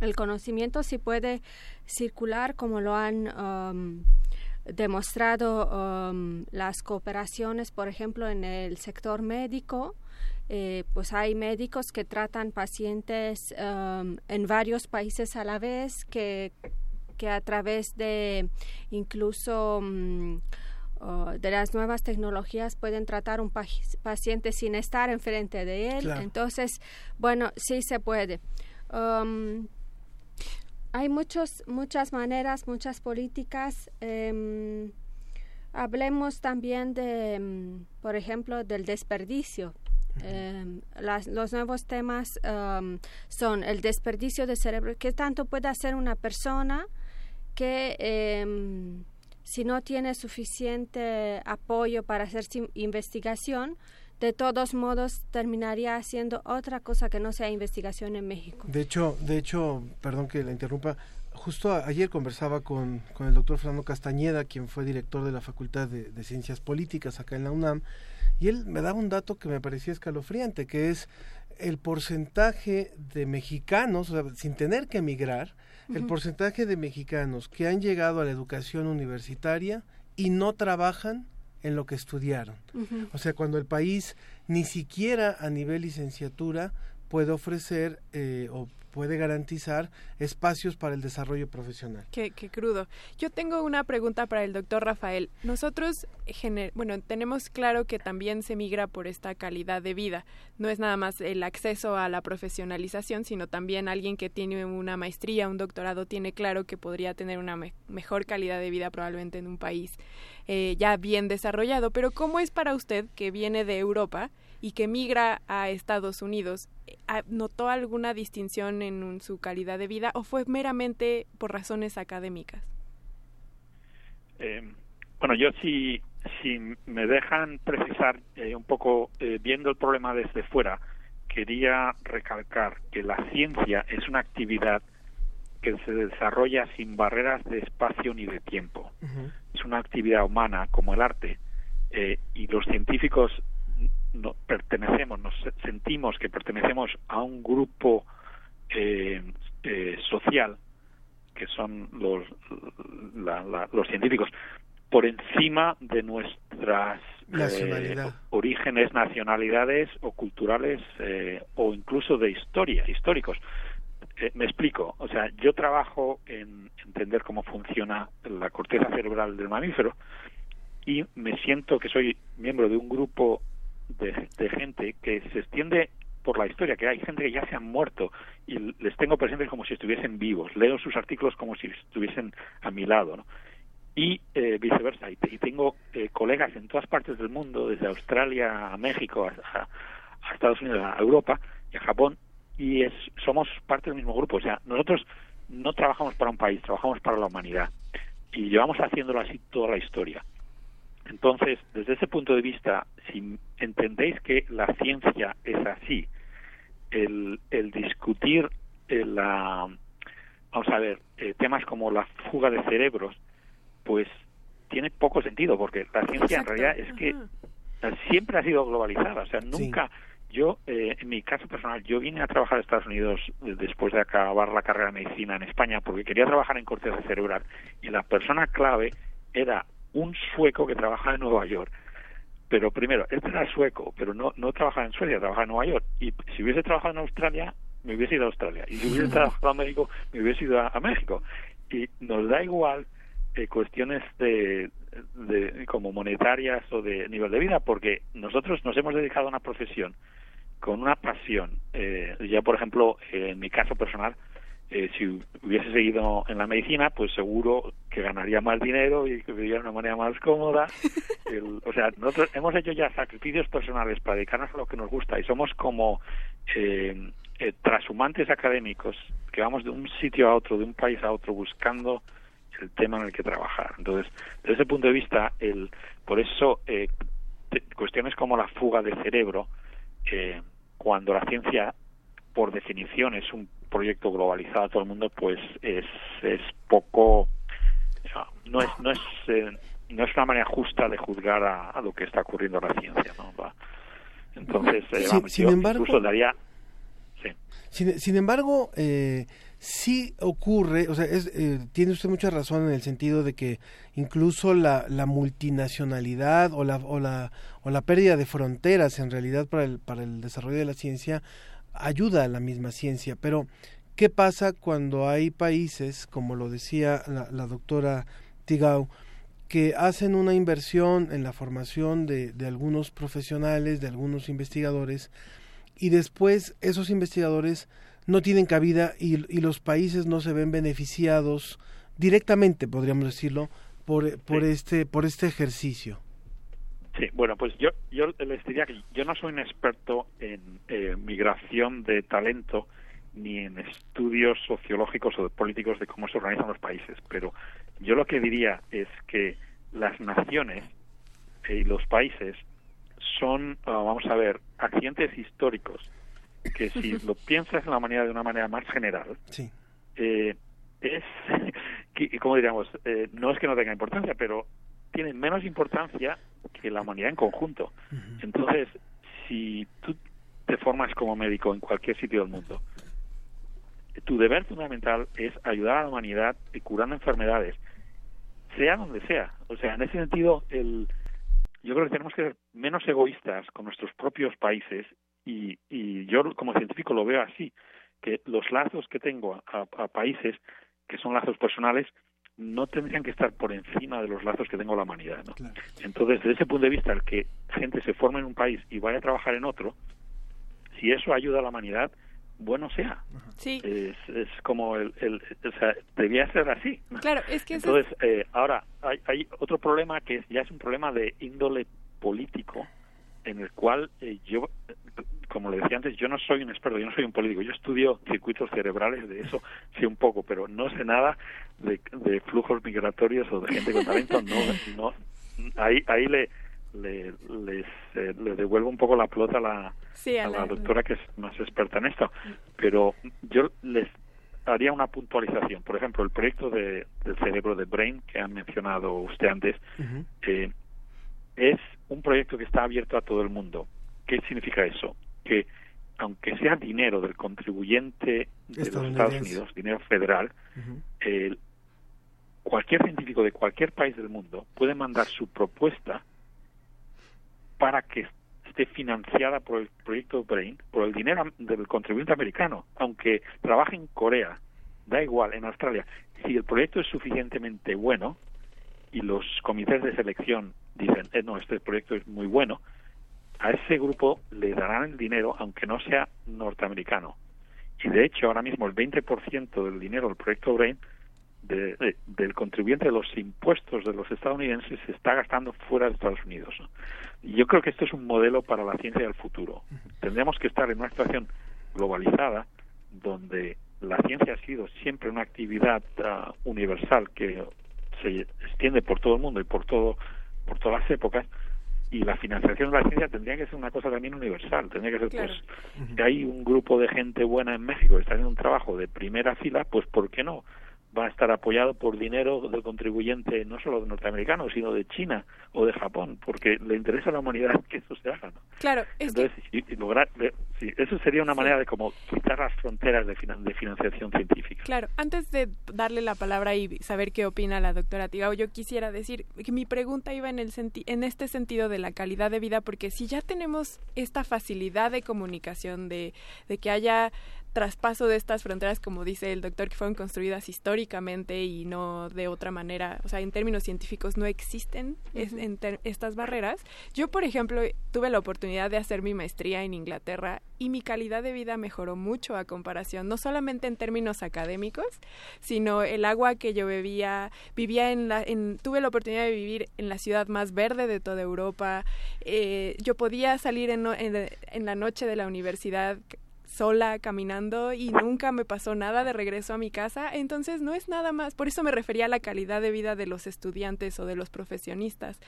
El conocimiento sí puede circular como lo han um, demostrado um, las cooperaciones, por ejemplo, en el sector médico. Eh, pues hay médicos que tratan pacientes um, en varios países a la vez, que, que a través de incluso uh, de las nuevas tecnologías pueden tratar un paciente sin estar enfrente de él. Claro. Entonces, bueno, sí se puede. Um, hay muchos, muchas maneras, muchas políticas. Eh, hablemos también de, mm, por ejemplo, del desperdicio. Eh, las, los nuevos temas um, son el desperdicio de cerebro. ¿Qué tanto puede hacer una persona que eh, si no tiene suficiente apoyo para hacer investigación, de todos modos terminaría haciendo otra cosa que no sea investigación en México. De hecho, de hecho, perdón que la interrumpa, justo ayer conversaba con, con el doctor Fernando Castañeda, quien fue director de la Facultad de, Ciencias Políticas acá en la UNAM, y él me daba un dato que me parecía escalofriante, que es el porcentaje de mexicanos, o sea, sin tener que emigrar, uh -huh. el porcentaje de mexicanos que han llegado a la educación universitaria y no trabajan en lo que estudiaron. Uh -huh. O sea, cuando el país ni siquiera a nivel licenciatura puede ofrecer eh, o puede garantizar espacios para el desarrollo profesional. Qué, qué crudo. Yo tengo una pregunta para el doctor Rafael. Nosotros, bueno, tenemos claro que también se migra por esta calidad de vida. No es nada más el acceso a la profesionalización, sino también alguien que tiene una maestría, un doctorado, tiene claro que podría tener una me mejor calidad de vida probablemente en un país eh, ya bien desarrollado. Pero ¿cómo es para usted que viene de Europa? Y que migra a Estados Unidos, ¿notó alguna distinción en su calidad de vida o fue meramente por razones académicas? Eh, bueno, yo si, si me dejan precisar eh, un poco, eh, viendo el problema desde fuera, quería recalcar que la ciencia es una actividad que se desarrolla sin barreras de espacio ni de tiempo. Uh -huh. Es una actividad humana como el arte eh, y los científicos no, pertenecemos, nos sentimos que pertenecemos a un grupo eh, eh, social que son los, la, la, los científicos por encima de nuestras eh, orígenes, nacionalidades o culturales eh, o incluso de historia, históricos. Eh, me explico, o sea, yo trabajo en entender cómo funciona la corteza cerebral del mamífero y me siento que soy miembro de un grupo de, de gente que se extiende por la historia, que hay gente que ya se han muerto y les tengo presentes como si estuviesen vivos, leo sus artículos como si estuviesen a mi lado, ¿no? y eh, viceversa. Y, tengo eh, colegas en todas partes del mundo, desde Australia a México, a, Estados Unidos, a Europa y a Japón, y es, somos parte del mismo grupo. O sea, nosotros no trabajamos para un país, trabajamos para la humanidad. Y llevamos haciéndolo así toda la historia. Entonces, desde ese punto de vista, si entendéis que la ciencia es así, el, el discutir eh, la, vamos a ver, temas como la fuga de cerebros, pues tiene poco sentido, porque la ciencia en realidad es que siempre ha sido globalizada, o sea, nunca... Yo, eh, en mi caso personal, yo vine a trabajar a Estados Unidos después de acabar la carrera de medicina en España porque quería trabajar en corteza cerebral y la persona clave era un sueco que trabajaba en Nueva York. Pero primero, él era sueco, pero no, no trabajaba en Suecia, trabajaba en Nueva York. Y si hubiese trabajado en Australia, me hubiese ido a Australia. Y si hubiese trabajado en México, me hubiese ido a México. Y nos da igual eh, cuestiones de, de, como monetarias o de nivel de vida, porque nosotros nos hemos dedicado a una profesión con una pasión. Eh, ya, por ejemplo, en mi caso personal, eh, si hubiese seguido en la medicina, pues seguro que ganaría más dinero y que viviría de una manera más cómoda. (laughs) o sea, nosotros hemos hecho ya sacrificios personales para dedicarnos a lo que nos gusta y somos como eh, eh, trashumantes académicos que vamos de un sitio a otro, de un país a otro, buscando el tema en el que trabajar. Entonces, desde ese punto de vista, el, por eso eh, cuestiones como la fuga de cerebro, eh, cuando la ciencia, por definición, es un proyecto globalizado a todo el mundo, pues es, es poco, no es, no es, eh, no es una manera justa de juzgar a, lo que está ocurriendo en la ciencia, ¿no? Entonces, sin, embargo, incluso daría, sin, sin embargo, eh, sí ocurre, o sea, eh, tiene usted mucha razón en el sentido de que incluso la, la multinacionalidad o la, o, la, o la pérdida de fronteras en realidad para el, para el desarrollo de la ciencia ayuda a la misma ciencia. Pero, ¿qué pasa cuando hay países, como lo decía la, la doctora Tigau, que hacen una inversión en la formación de, de algunos profesionales, de algunos investigadores, y después esos investigadores no tienen cabida y, los países no se ven beneficiados directamente, podríamos decirlo, por, por este por este ejercicio. Sí, bueno, pues yo yo les diría que yo no soy un experto en eh, migración de talento ni en estudios sociológicos o políticos de cómo se organizan los países, pero yo lo que diría es que las naciones y los países son, ah, vamos a ver, accidentes históricos que si (laughs) lo piensas en la manera de una manera más general, eh, es, (laughs) como diríamos, eh, no es que no tenga importancia, pero tiene menos importancia que la humanidad en conjunto. Entonces, si tú te formas como médico en cualquier sitio del mundo, tu deber fundamental es ayudar a la humanidad curando enfermedades, sea donde sea. O sea, en ese sentido, el, yo creo que tenemos que ser menos egoístas con nuestros propios países y, y yo como científico lo veo así, que los lazos que tengo a, países que son lazos personales no tendrían que estar por encima de los lazos que tengo la humanidad. ¿no? Entonces, desde ese punto de vista, el que gente se forme en un país y vaya a trabajar en otro, si eso ayuda a la humanidad, bueno sea. Sí. Es, es como el, el, o sea, debía ser así. Claro, es que Entonces, eh, ahora, hay, hay otro problema que ya es un problema de índole político, en el cual eh, yo como le decía antes, yo no soy un experto, yo no soy un político, yo estudio circuitos cerebrales, de eso sé un poco, pero no sé nada de, flujos migratorios o de gente con talento, no, no ahí, ahí le, le, les, eh, le devuelvo un poco la pelota a la, a la, doctora que es más experta en esto, pero yo les haría una puntualización. Por ejemplo, el proyecto de, del cerebro de Brain que ha mencionado usted antes eh, es un proyecto que está abierto a todo el mundo. ¿Qué significa eso? Que aunque sea dinero del contribuyente de los Estados Unidos, dinero federal, cualquier científico de cualquier país del mundo puede mandar su propuesta para que esté financiada por el proyecto Brain, por el dinero del contribuyente americano, aunque trabaje en Corea, da igual, en Australia, si el proyecto es suficientemente bueno y los comités de selección dicen, eh, no, este proyecto es muy bueno, a ese grupo le darán el dinero aunque no sea norteamericano. Y de hecho, ahora mismo el 20% del dinero del proyecto Brain de, del contribuyente de los impuestos de los estadounidenses se está gastando fuera de Estados Unidos. Y yo creo que esto es un modelo para la ciencia del futuro. Tendríamos que estar en una situación globalizada donde la ciencia ha sido siempre una actividad ah, universal que se extiende por todo el mundo y por todo por todas las épocas y la financiación de la ciencia tendría que ser una cosa también universal tendría que ser pues si hay un grupo de gente buena en México que está haciendo un trabajo de primera fila pues por qué no va a estar apoyado por dinero del contribuyente no solo norteamericano, sino de China o de Japón, porque le interesa a la humanidad que eso se haga. Claro, Entonces, lograr, eso sería una manera de como quitar las fronteras de, de, financiación científica. Claro, antes de darle la palabra y saber qué opina la doctora Tigao, yo quisiera decir que mi pregunta iba en, el en este sentido de la calidad de vida, porque si ya tenemos esta facilidad de comunicación, de, de que haya traspaso de estas fronteras, como dice el doctor, que fueron construidas históricamente y no de otra manera, o sea, en términos científicos no existen estas barreras. Yo, por ejemplo, tuve la oportunidad de hacer mi maestría en Inglaterra y mi calidad de vida mejoró mucho a comparación, no solamente en términos académicos, sino el agua que yo bebía, vivía en la, en, tuve la oportunidad de vivir en la ciudad más verde de toda Europa, eh, yo podía salir en, en la noche de la universidad sola caminando y nunca me pasó nada de regreso a mi casa, entonces no es nada más, por eso me refería a la calidad de vida de los estudiantes o de los profesionistas.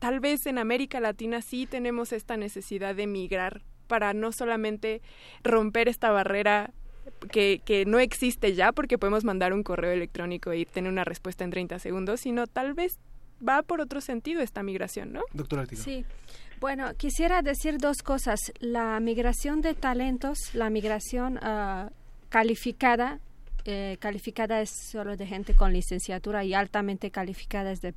Tal vez en América Latina sí tenemos esta necesidad de migrar para no solamente romper esta barrera que, que, no existe ya porque podemos mandar un correo electrónico y tener una respuesta en 30 segundos, sino tal vez va por otro sentido esta migración, ¿no? Doctora Sí. Bueno, quisiera decir dos cosas. La migración de talentos, la migración ah, calificada, eh, calificada es solo de gente con licenciatura y altamente calificada es de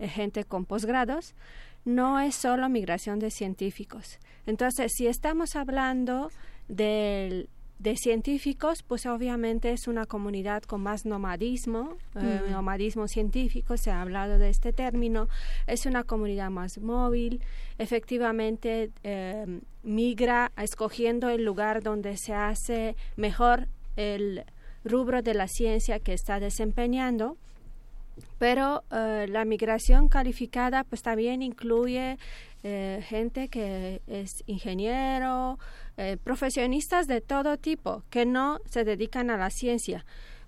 eh, gente con posgrados, no es solo migración de científicos. Entonces, si estamos hablando del de científicos, pues obviamente es una comunidad con más nomadismo, eh, nomadismo científico, se ha hablado de este término, es una comunidad más móvil, efectivamente eh, migra escogiendo el lugar donde se hace mejor el rubro de la ciencia que está desempeñando pero eh, la migración calificada pues también incluye eh, gente que es ingeniero, eh, profesionistas de todo tipo que no se dedican a la ciencia.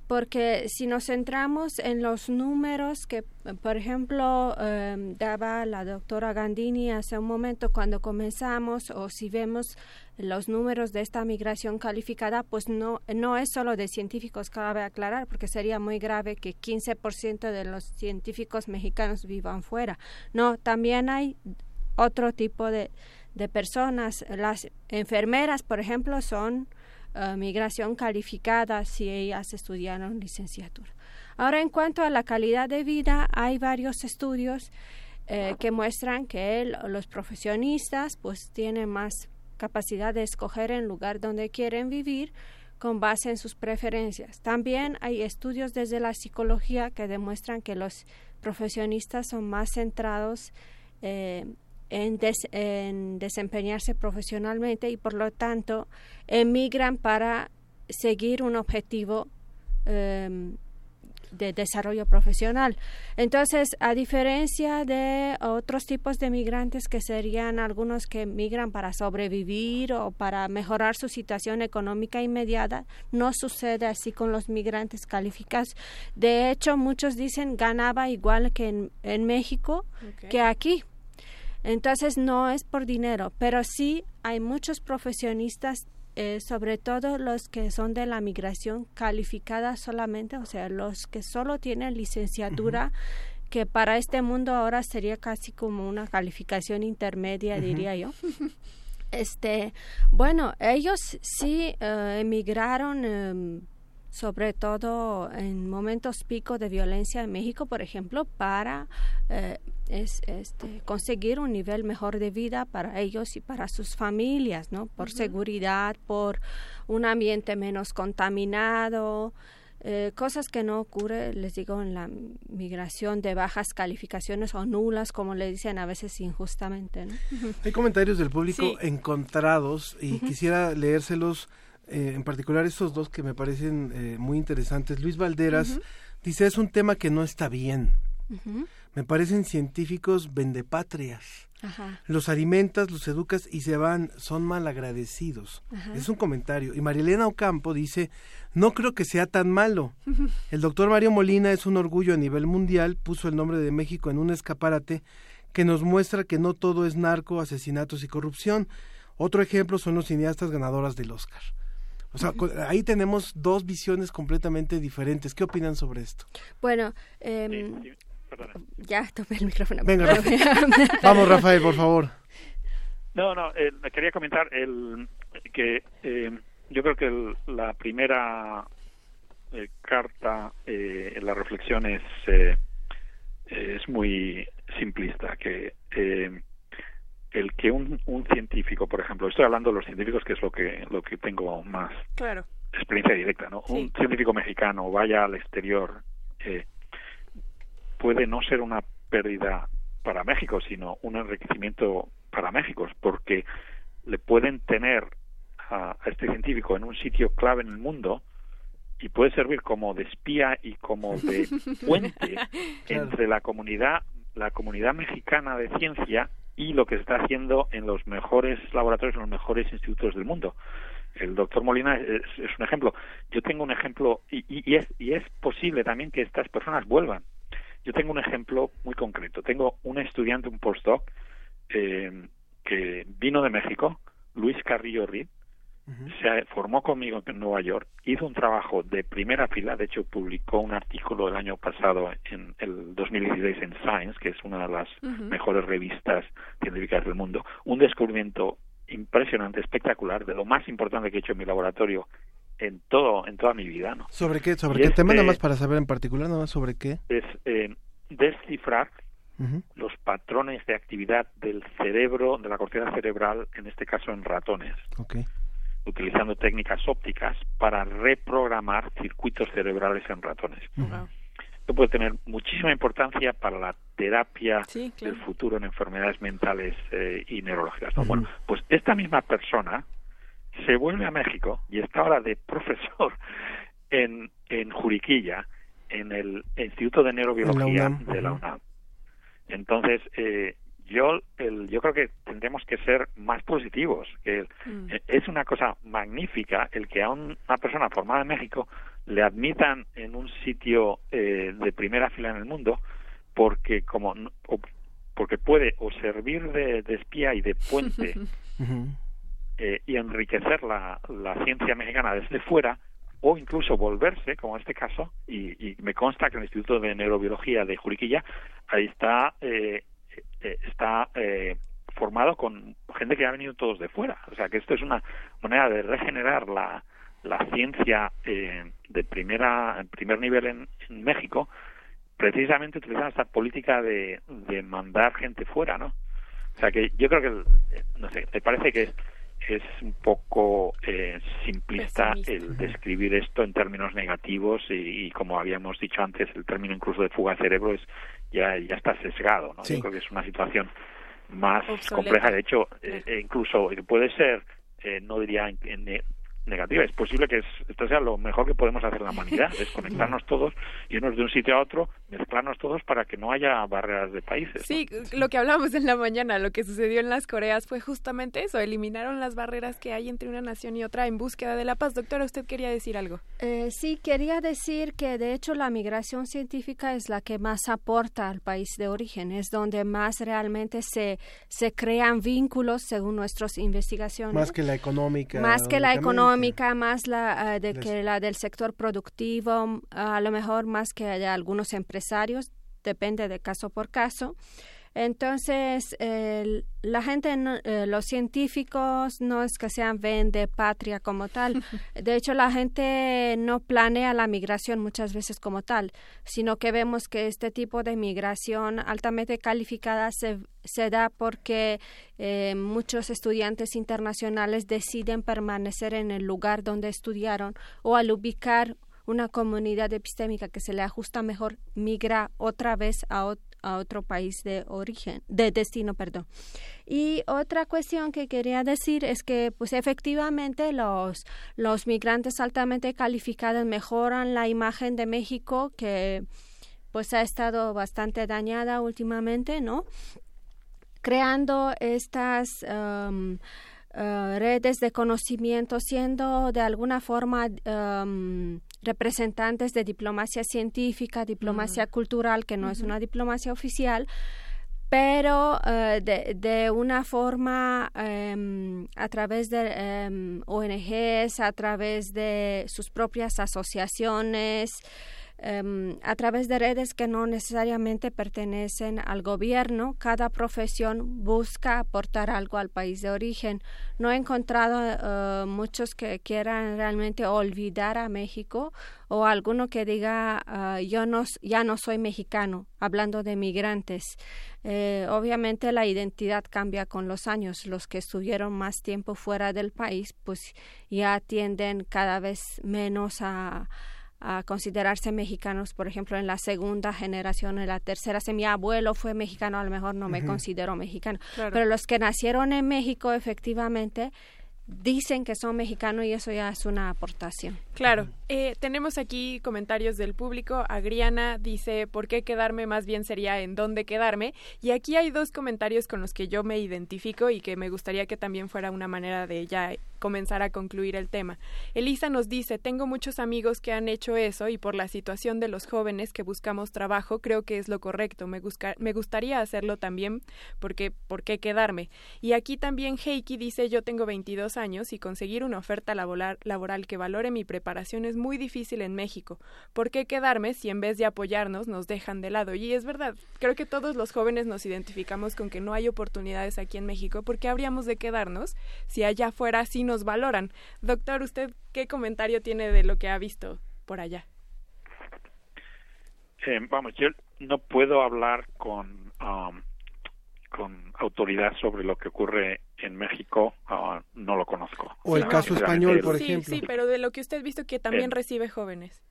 Porque si nos centramos en los números que, por ejemplo, em, daba la doctora Gandini hace un momento cuando comenzamos, o si vemos los números de esta migración calificada, pues no, no es solo de científicos, cabe aclarar, porque sería muy grave que 15% de los científicos mexicanos vivan fuera. No, también hay otro tipo de, de personas. Las enfermeras, por ejemplo, son uh, migración calificada si ellas estudiaron licenciatura. Ahora, en cuanto a la calidad de vida, hay varios estudios eh, que muestran que los profesionistas pues tienen más capacidad de escoger el lugar donde quieren vivir con base en sus preferencias. También hay estudios desde la psicología que demuestran que los profesionistas son más centrados eh, en, desempeñarse profesionalmente y por lo tanto emigran para seguir un objetivo em, de desarrollo profesional. Entonces, a diferencia de otros tipos de migrantes que serían algunos que migran para sobrevivir o para mejorar su situación económica inmediata, no sucede así con los migrantes calificados. De hecho, muchos dicen ganaba igual que en, México que aquí entonces no es por dinero, pero sí hay muchos profesionistas, eh, sobre todo los que son de la migración calificada solamente, o sea, los que solo tienen licenciatura, que para este mundo ahora sería casi como una calificación intermedia, diría yo. (laughs) Este, bueno, ellos sí eh, emigraron. Em, sobre todo en momentos pico de violencia en México, por ejemplo, para eh, es, este, conseguir un nivel mejor de vida para ellos y para sus familias, ¿no? Por seguridad, por un ambiente menos contaminado, eh, cosas que no ocurre, les digo, en la migración de bajas calificaciones o nulas, como le dicen a veces injustamente. Hay comentarios del público encontrados y quisiera leérselos, eh, en particular estos dos que me parecen eh, muy interesantes. Luis Valderas dice, es un tema que no está bien. Me parecen científicos vendepatrias. Los alimentas, los educas y se van, son malagradecidos. Es un comentario. Y Marilena Ocampo dice, no creo que sea tan malo. El doctor Mario Molina es un orgullo a nivel mundial, puso el nombre de México en un escaparate que nos muestra que no todo es narco, asesinatos y corrupción. Otro ejemplo son los cineastas ganadoras del Oscar. O sea, ahí tenemos dos visiones completamente diferentes. ¿Qué opinan sobre esto? Bueno, eh, ya tomé el micrófono. Venga, (laughs) Vamos, Rafael, por favor. No, no, eh, quería comentar el que eh, yo creo que la primera eh, carta eh, la reflexión es es muy simplista que el que un, un científico, por ejemplo, estoy hablando de los científicos que es lo que lo que tengo más claro. experiencia directa, ¿no? Un científico mexicano vaya al exterior eh, puede no ser una pérdida para México, sino un enriquecimiento para México, porque le pueden tener a, este científico en un sitio clave en el mundo y puede servir como de espía y como de (laughs) puente entre la comunidad la comunidad mexicana de ciencia y lo que se está haciendo en los mejores laboratorios, en los mejores institutos del mundo. El doctor Molina es, un ejemplo. Yo tengo un ejemplo y, y, es, y es posible también que estas personas vuelvan. Yo tengo un ejemplo muy concreto. Tengo un estudiante, un postdoc, eh, que vino de México, Luis Carrillo Reed, se formó conmigo en Nueva York, hizo un trabajo de primera fila, de hecho publicó un artículo el año pasado en el 2016 en Science, que es una de las mejores revistas científicas del mundo, un descubrimiento impresionante, espectacular, de lo más importante que he hecho en mi laboratorio en todo en toda mi vida ¿no? sobre qué sobre qué tema nada más para saber en particular nada más sobre qué. Es eh, descifrar los patrones de actividad del cerebro de la corteza cerebral en este caso en ratones. Okay. Utilizando técnicas ópticas para reprogramar circuitos cerebrales en ratones. Esto puede tener muchísima importancia para la terapia del futuro en enfermedades mentales eh, y neurológicas ¿no? bueno pues esta misma persona se vuelve a México y está ahora de (laughs) profesor en, en Juriquilla, en el Instituto de Neurobiología de la UNAM. Entonces, eh, yo el, yo creo que tendremos que ser más positivos. Que mm. eh, Es una cosa magnífica el que a una persona formada en México le admitan en un sitio eh, de primera fila en el mundo porque como porque puede o servir de, de espía y de puente (laughs) eh, y enriquecer la, la ciencia mexicana desde fuera o incluso volverse, como en este caso, y, y me consta que el Instituto de Neurobiología de Juriquilla ahí está eh, está eh, formado con gente que ha venido todos de fuera. O sea que esto es una manera de regenerar la, la ciencia eh, de primera primer nivel en, en, México, precisamente utilizando esta política de, mandar gente fuera, ¿no? O sea que yo creo que, no sé, me parece que es un poco eh, simplista el describir esto en términos negativos y, como habíamos dicho antes, el término incluso de fuga de cerebro es ya, ya está sesgado. ¿no? Yo creo que es una situación más compleja. De hecho, eh, e incluso puede ser, eh, no diría en, negativa. Es posible que esto sea lo mejor que podemos hacer en la humanidad, (laughs) desconectarnos todos, irnos de un sitio a otro, mezclarnos todos para que no haya barreras de países. Sí, lo que hablábamos en la mañana, lo que sucedió en las Coreas fue justamente eso, eliminaron las barreras que hay entre una nación y otra en búsqueda de la paz. Doctora, usted quería decir algo. Eh, sí, quería decir que de hecho la migración científica es la que más aporta al país de origen, es donde más realmente se, se crean vínculos según nuestras investigaciones. Más que la económica. Más que la económica más la eh, de que la del sector productivo, a lo mejor más que haya algunos empresarios, depende de caso por caso. Entonces, la gente, eh, los científicos no es que sean ven de patria como tal. (laughs) De hecho, la gente no planea la migración muchas veces como tal, sino que vemos que este tipo de migración altamente calificada se, se da porque eh, muchos estudiantes internacionales deciden permanecer en el lugar donde estudiaron o al ubicar una comunidad epistémica que se le ajusta mejor, migra otra vez a, a otro país de origen, de destino, perdón. Y otra cuestión que quería decir es que, pues, efectivamente, los, los migrantes altamente calificados mejoran la imagen de México, que, pues, ha estado bastante dañada últimamente, ¿no? Creando estas um, uh, redes de conocimiento, siendo de alguna forma um, representantes de diplomacia científica, diplomacia cultural, que no es una diplomacia oficial, pero uh, de, de, una forma um, a través de um, ONGs, a través de sus propias asociaciones, um, a través de redes que no necesariamente pertenecen al gobierno. Cada profesión busca aportar algo al país de origen. No he encontrado uh, muchos que quieran realmente olvidar a México o alguno que diga uh, yo no, ya no soy mexicano, hablando de migrantes. Eh, obviamente la identidad cambia con los años. Los que estuvieron más tiempo fuera del país, pues ya tienden cada vez menos a a considerarse mexicanos, por ejemplo, en la segunda generación, en la tercera, si mi abuelo fue mexicano, a lo mejor no me considero mexicano. Pero los que nacieron en México, efectivamente, dicen que son mexicanos y eso ya es una aportación. Claro, eh, tenemos aquí comentarios del público. Agriana dice, ¿por qué quedarme? Más bien sería en dónde quedarme. Y aquí hay dos comentarios con los que yo me identifico y que me gustaría que también fuera una manera de ya comenzar a concluir el tema. Elisa nos dice, tengo muchos amigos que han hecho eso y por la situación de los jóvenes que buscamos trabajo, creo que es lo correcto. Me, me gustaría hacerlo también porque, ¿por qué quedarme? Y aquí también Heiki dice, yo tengo 22 años y conseguir una oferta laboral, laboral que valore mi preparación es muy difícil en México. ¿Por qué quedarme si en vez de apoyarnos nos dejan de lado? Y es verdad, creo que todos los jóvenes nos identificamos con que no hay oportunidades aquí en México. ¿Por qué habríamos de quedarnos si allá afuera sí nos valoran? Doctor, ¿usted qué comentario tiene de lo que ha visto por allá? Eh, vamos, yo no puedo hablar con um, con autoridad sobre lo que ocurre en México uh, no lo conozco. O el caso español, por ejemplo. Sí, pero de lo que usted ha visto que también eh, recibe jóvenes.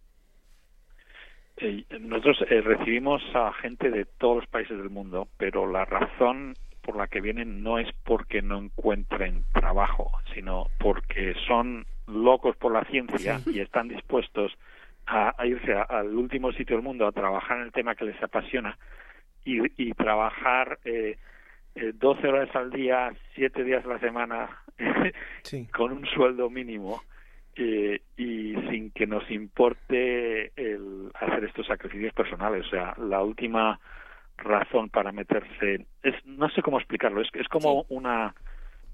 Eh, nosotros eh, recibimos a gente de todos los países del mundo, pero la razón por la que vienen no es porque no encuentren trabajo, sino porque son locos por la ciencia y están dispuestos a, a irse a, al último sitio del mundo a trabajar en el tema que les apasiona y, y trabajar eh, 12 horas al día, 7 días a la semana, (laughs) sí. con un sueldo mínimo eh, y sin que nos importe el hacer estos sacrificios personales. O sea, la última razón para meterse es no sé cómo explicarlo es es como Sí. una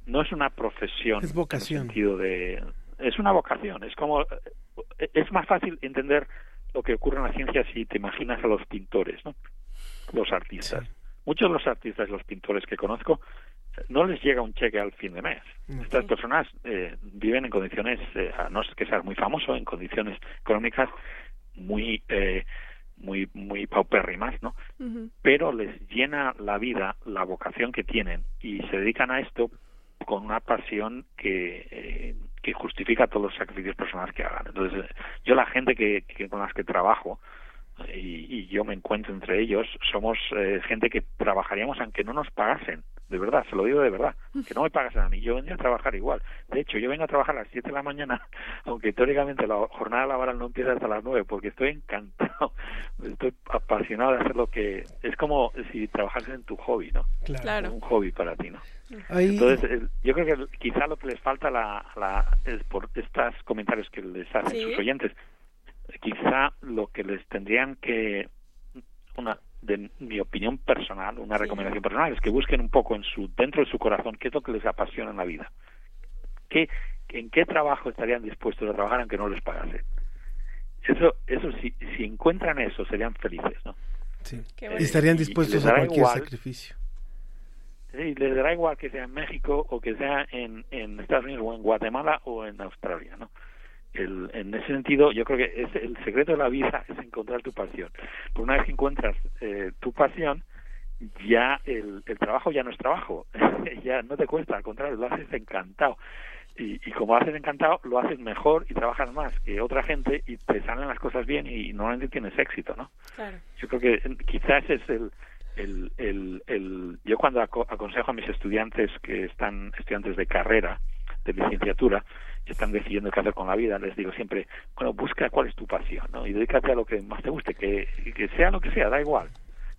no es una profesión Es vocación. en el sentido de es una vocación es como es más fácil entender lo que ocurre en la ciencia si te imaginas a los pintores no los artistas muchos de los artistas y los pintores que conozco no les llega un cheque al fin de mes. Estas personas eh, viven en condiciones eh, a no ser que seas muy famoso en condiciones económicas muy eh, muy muy paupérrimas no pero les llena la vida la vocación que tienen y se dedican a esto con una pasión que eh, que justifica todos los sacrificios personales que hagan. Entonces eh, yo la gente que, que con las que trabajo y, y yo me encuentro entre ellos somos eh, gente que trabajaríamos aunque no nos pagasen de verdad se lo digo de verdad que no me pagasen a mí yo vendría a trabajar igual. De hecho yo vengo a trabajar a las 7 de la mañana (laughs) aunque teóricamente la jornada laboral no empieza hasta las 9 porque estoy encantado (laughs) estoy apasionado de hacer lo que es como si trabajases en tu hobby no Claro. un hobby para ti no Ahí- entonces el- yo creo que quizá lo que les falta la, la es por estos comentarios que les hacen Sí. sus oyentes quizá lo que les tendrían que una de mi opinión personal una recomendación personal es que busquen un poco en su dentro de su corazón qué es lo que les apasiona en la vida qué en qué trabajo estarían dispuestos a trabajar aunque no les pagasen eso eso si si encuentran eso serían felices no Sí. Eh, Y estarían dispuestos a cualquier igual sacrificio. Sí, les dará igual que sea en México o que sea en, en Estados Unidos o en Guatemala o en Australia, ¿no? El, en ese sentido, yo creo que es, el secreto de la vida es encontrar tu pasión. Por una vez que encuentras eh, tu pasión, ya el, el trabajo ya no es trabajo, (laughs) ya no te cuesta, al contrario, lo haces encantado. y, y, como haces encantado, lo haces mejor y trabajas más que otra gente y te salen las cosas bien y normalmente tienes éxito, ¿no? Claro. Yo creo que quizás es el, el, el, el yo cuando aconsejo a mis estudiantes que están estudiantes de carrera, de licenciatura, están decidiendo qué hacer con la vida, les digo siempre, bueno, busca cuál es tu pasión, ¿no? Y dedícate a lo que más te guste, que, que sea lo que sea, da igual.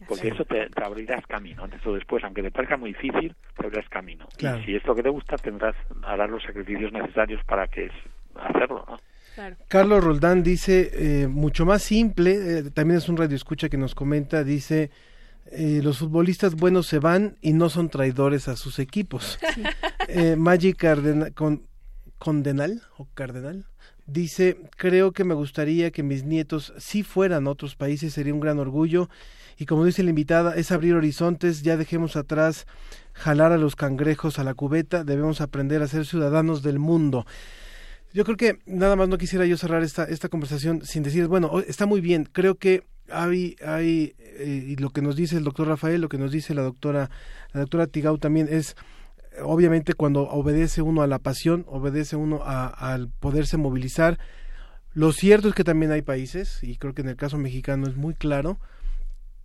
Porque eso te, te, abrirás camino. Antes o después aunque te parezca muy difícil te abrirás camino. Y si es lo que te gusta tendrás harás los sacrificios necesarios para que hacerlo ¿no? Claro. Carlos Roldán dice eh, mucho más simple eh, también es un radio escucha que nos comenta dice eh, los futbolistas buenos se van y no son traidores a sus equipos eh, Magic Cardenal con Condenal o Cardenal dice creo que me gustaría que mis nietos si fueran a otros países sería un gran orgullo y como dice la invitada, es abrir horizontes, ya dejemos atrás jalar a los cangrejos a la cubeta, debemos aprender a ser ciudadanos del mundo. Yo creo que nada más no quisiera yo cerrar esta, esta conversación sin decir, bueno, está muy bien, creo que hay, hay eh, y lo que nos dice el doctor Rafael, lo que nos dice la doctora, la doctora Tigau también es, obviamente cuando obedece uno a la pasión, obedece uno al poderse movilizar, lo cierto es que también hay países, y creo que en el caso mexicano es muy claro,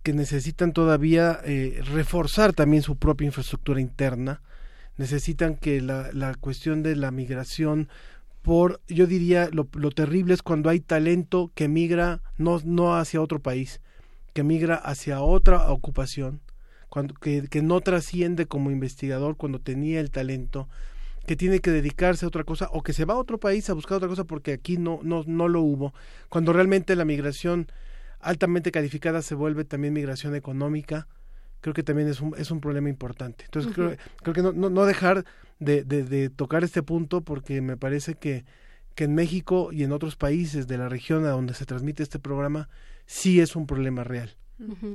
que necesitan todavía eh, reforzar también su propia infraestructura interna, necesitan que la, la cuestión de la migración por, yo diría, lo, lo, terrible es cuando hay talento que migra no, no hacia otro país, que migra hacia otra ocupación, cuando, que, que no trasciende como investigador cuando tenía el talento, que tiene que dedicarse a otra cosa o que se va a otro país a buscar otra cosa porque aquí no, no, no lo hubo, cuando realmente la migración altamente calificada se vuelve también migración económica, creo que también es un, es un problema importante. Entonces, creo, creo, que no, no, dejar de, de, tocar este punto porque me parece que, que en México y en otros países de la región a donde se transmite este programa sí es un problema real.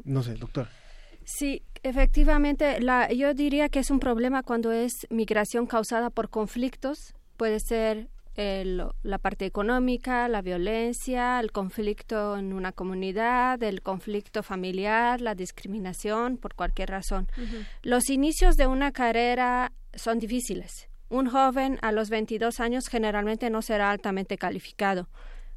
No sé, doctor. Sí, efectivamente, la, yo diría que es un problema cuando es migración causada por conflictos. Puede ser el, la parte económica, la violencia, el conflicto en una comunidad, el conflicto familiar, la discriminación por cualquier razón. Los inicios de una carrera son difíciles. Un joven a los 22 años generalmente no será altamente calificado.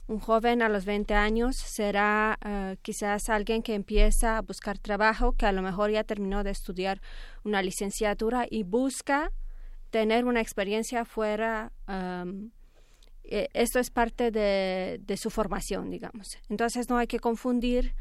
Un joven a los 20 años será uh, quizás alguien que empieza a buscar trabajo, que a lo mejor ya terminó de estudiar una licenciatura y busca tener una experiencia fuera um, eh, esto es parte de, su formación, digamos. Entonces no hay que confundir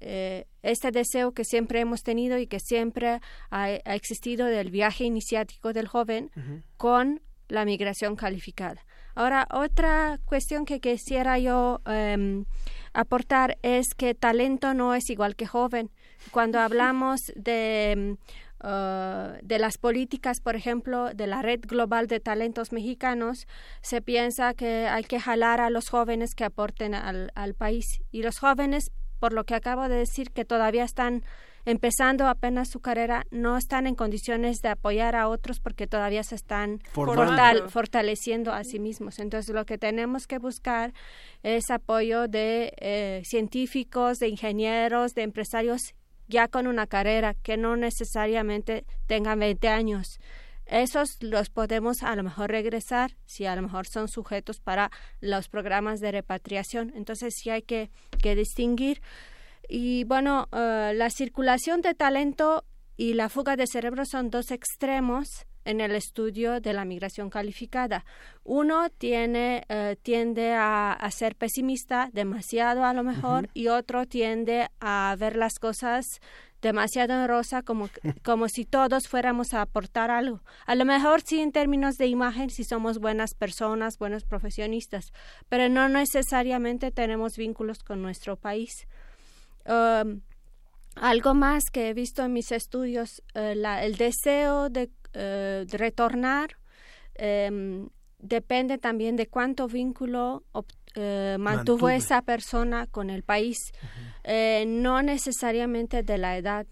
eh, este deseo que siempre hemos tenido y que siempre ha, existido del viaje iniciático del joven con la migración calificada. Ahora, otra cuestión que quisiera yo em, aportar es que talento no es igual que joven. Cuando hablamos de Uh, de las políticas, por ejemplo, de la Red Global de Talentos Mexicanos, se piensa que hay que jalar a los jóvenes que aporten al, al país. Y los jóvenes, por lo que acabo de decir, que todavía están empezando apenas su carrera, no están en condiciones de apoyar a otros porque todavía se están fortaleciendo a sí mismos. Entonces, lo que tenemos que buscar es apoyo de eh, científicos, de ingenieros, de empresarios ya con una carrera que no necesariamente tengan 20 años. Esos los podemos a lo mejor regresar si a lo mejor son sujetos para los programas de repatriación. Entonces sí hay que, que distinguir. Y bueno, uh, la circulación de talento y la fuga de cerebro son dos extremos en el estudio de la migración calificada. Uno tiene, eh, tiende a, ser pesimista demasiado a lo mejor y otro tiende a ver las cosas demasiado en rosa como, (laughs) como si todos fuéramos a aportar algo. A lo mejor sí en términos de imagen si somos buenas personas, buenos profesionistas, pero no necesariamente tenemos vínculos con nuestro país. Um, algo más que he visto en mis estudios, eh, el deseo de eh, retornar em, depende también de cuánto vínculo eh, mantuvo, esa persona con el país, eh, no necesariamente de la edad.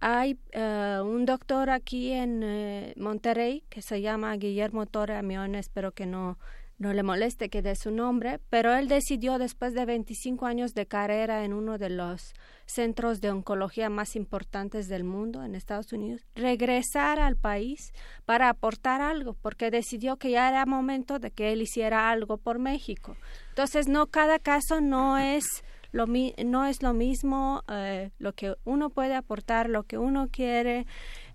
Hay un doctor aquí en Monterrey que se llama Guillermo Torre Amión, espero que no no le moleste que dé su nombre, pero él decidió después de 25 años de carrera en uno de los centros de oncología más importantes del mundo en Estados Unidos, regresar al país para aportar algo, porque decidió que ya era momento de que él hiciera algo por México. Entonces, no cada caso no es lo no es lo mismo eh, lo que uno puede aportar, lo que uno quiere,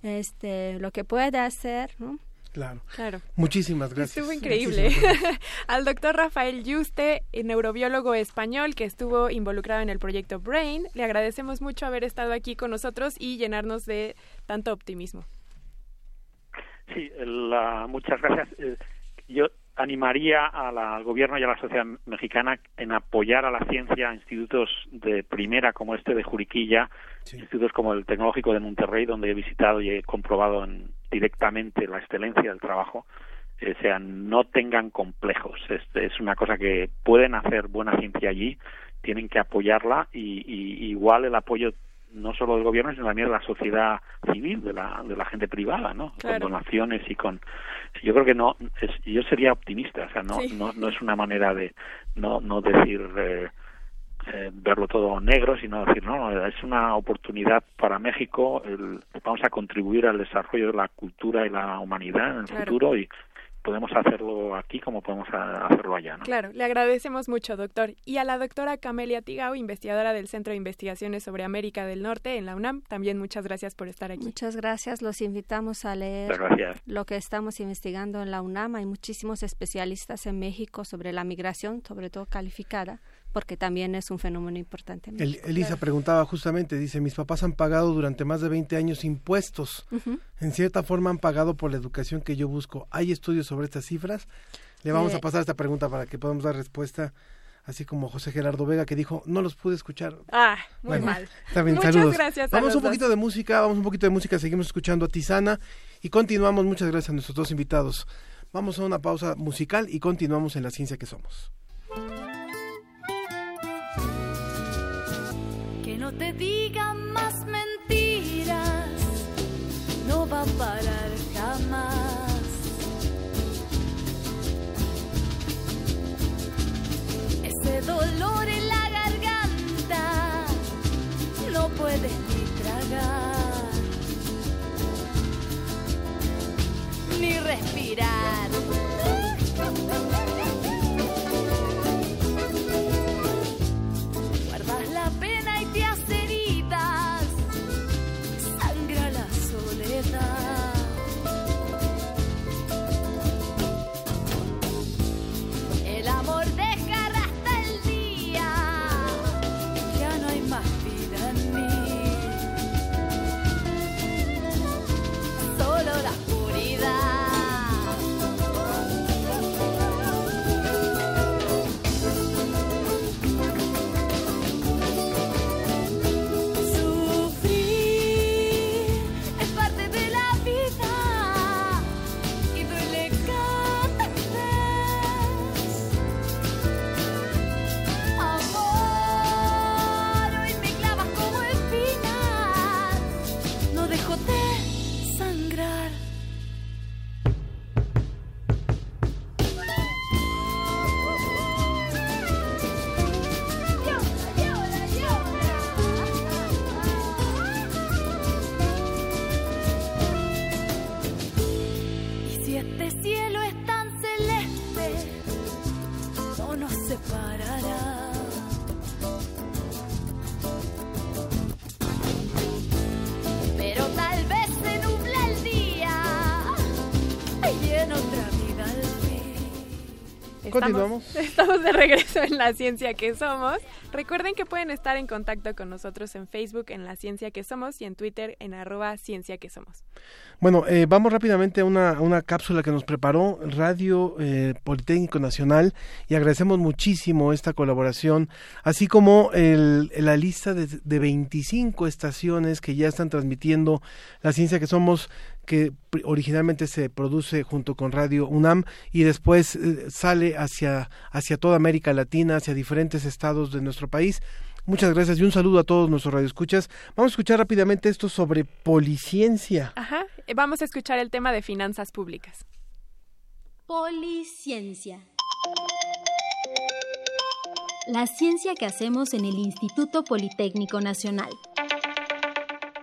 este, lo que puede hacer, ¿no? Claro. claro. Muchísimas gracias. Estuvo increíble. (laughs) Al doctor Rafael Yuste, neurobiólogo español que estuvo involucrado en el proyecto Brain, le agradecemos mucho haber estado aquí con nosotros y llenarnos de tanto optimismo. Sí, muchas gracias. Eh, yo animaría al gobierno y a la sociedad mexicana en apoyar a la ciencia institutos de primera como este de Juriquilla, institutos como el Tecnológico de Monterrey, donde he visitado y he comprobado en, directamente la excelencia del trabajo. O sea, no tengan complejos. Este, es una cosa que pueden hacer buena ciencia allí, tienen que apoyarla y, y igual el apoyo no solo del gobierno, sino también de la sociedad civil, de la, de la gente privada, ¿no? Con donaciones y con... Yo creo que no, es, yo sería optimista, o sea, no, no, no es una manera de no, no decir... Eh, eh, verlo todo negro, sino decir, no, es una oportunidad para México, el, vamos a contribuir al desarrollo de la cultura y la humanidad en el futuro y podemos hacerlo aquí como podemos hacerlo allá. ¿no? Claro, le agradecemos mucho, doctor. Y a la doctora Camelia Tigao, investigadora del Centro de Investigaciones sobre América del Norte en la UNAM, también muchas gracias por estar aquí. Muchas gracias, los invitamos a leer lo que estamos investigando en la UNAM. Hay muchísimos especialistas en México sobre la migración, sobre todo calificada porque también es un fenómeno importante. Elisa preguntaba justamente, dice, mis papás han pagado durante más de 20 años impuestos. En cierta forma han pagado por la educación que yo busco. ¿Hay estudios sobre estas cifras? Le vamos a pasar esta pregunta para que podamos dar respuesta así como José Gerardo Vega que dijo, no los pude escuchar. Ah, muy mal. (laughs) Muchas gracias. vamos un poquito de música, vamos un poquito de música, seguimos escuchando a Tizana y continuamos. Muchas gracias a nuestros dos invitados. Vamos a una pausa musical y continuamos en la ciencia que somos. Te digan más mentiras, no va a parar jamás. Ese dolor en la garganta no puedes ni tragar, ni respirar. Estamos, de regreso en la ciencia que somos. Recuerden que pueden estar en contacto con nosotros en Facebook en la ciencia que somos y en Twitter en arroba ciencia que somos. Bueno, eh, vamos rápidamente a una, una, cápsula que nos preparó Radio eh, Politécnico Nacional y agradecemos muchísimo esta colaboración, así como el, la lista de, de 25 estaciones que ya están transmitiendo la ciencia que somos que originalmente se produce junto con Radio UNAM y después eh, sale hacia, hacia toda América Latina, hacia diferentes estados de nuestro país. Muchas gracias y un saludo a todos nuestros radioescuchas. Vamos a escuchar rápidamente esto sobre policiencia. Ajá, vamos a escuchar el tema de finanzas públicas. Policiencia. La ciencia que hacemos en el Instituto Politécnico Nacional.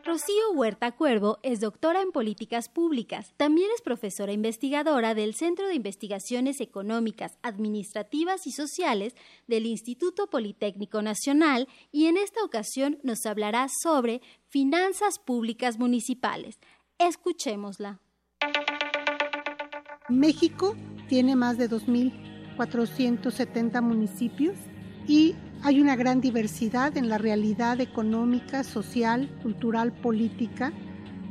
Rocío Huerta Cuervo es doctora en políticas públicas. También es profesora investigadora del Centro de Investigaciones Económicas, Administrativas y Sociales del Instituto Politécnico Nacional y en esta ocasión nos hablará sobre finanzas públicas municipales. Escuchémosla. México tiene más de 2.470 municipios y hay una gran diversidad en la realidad económica, social, cultural, política,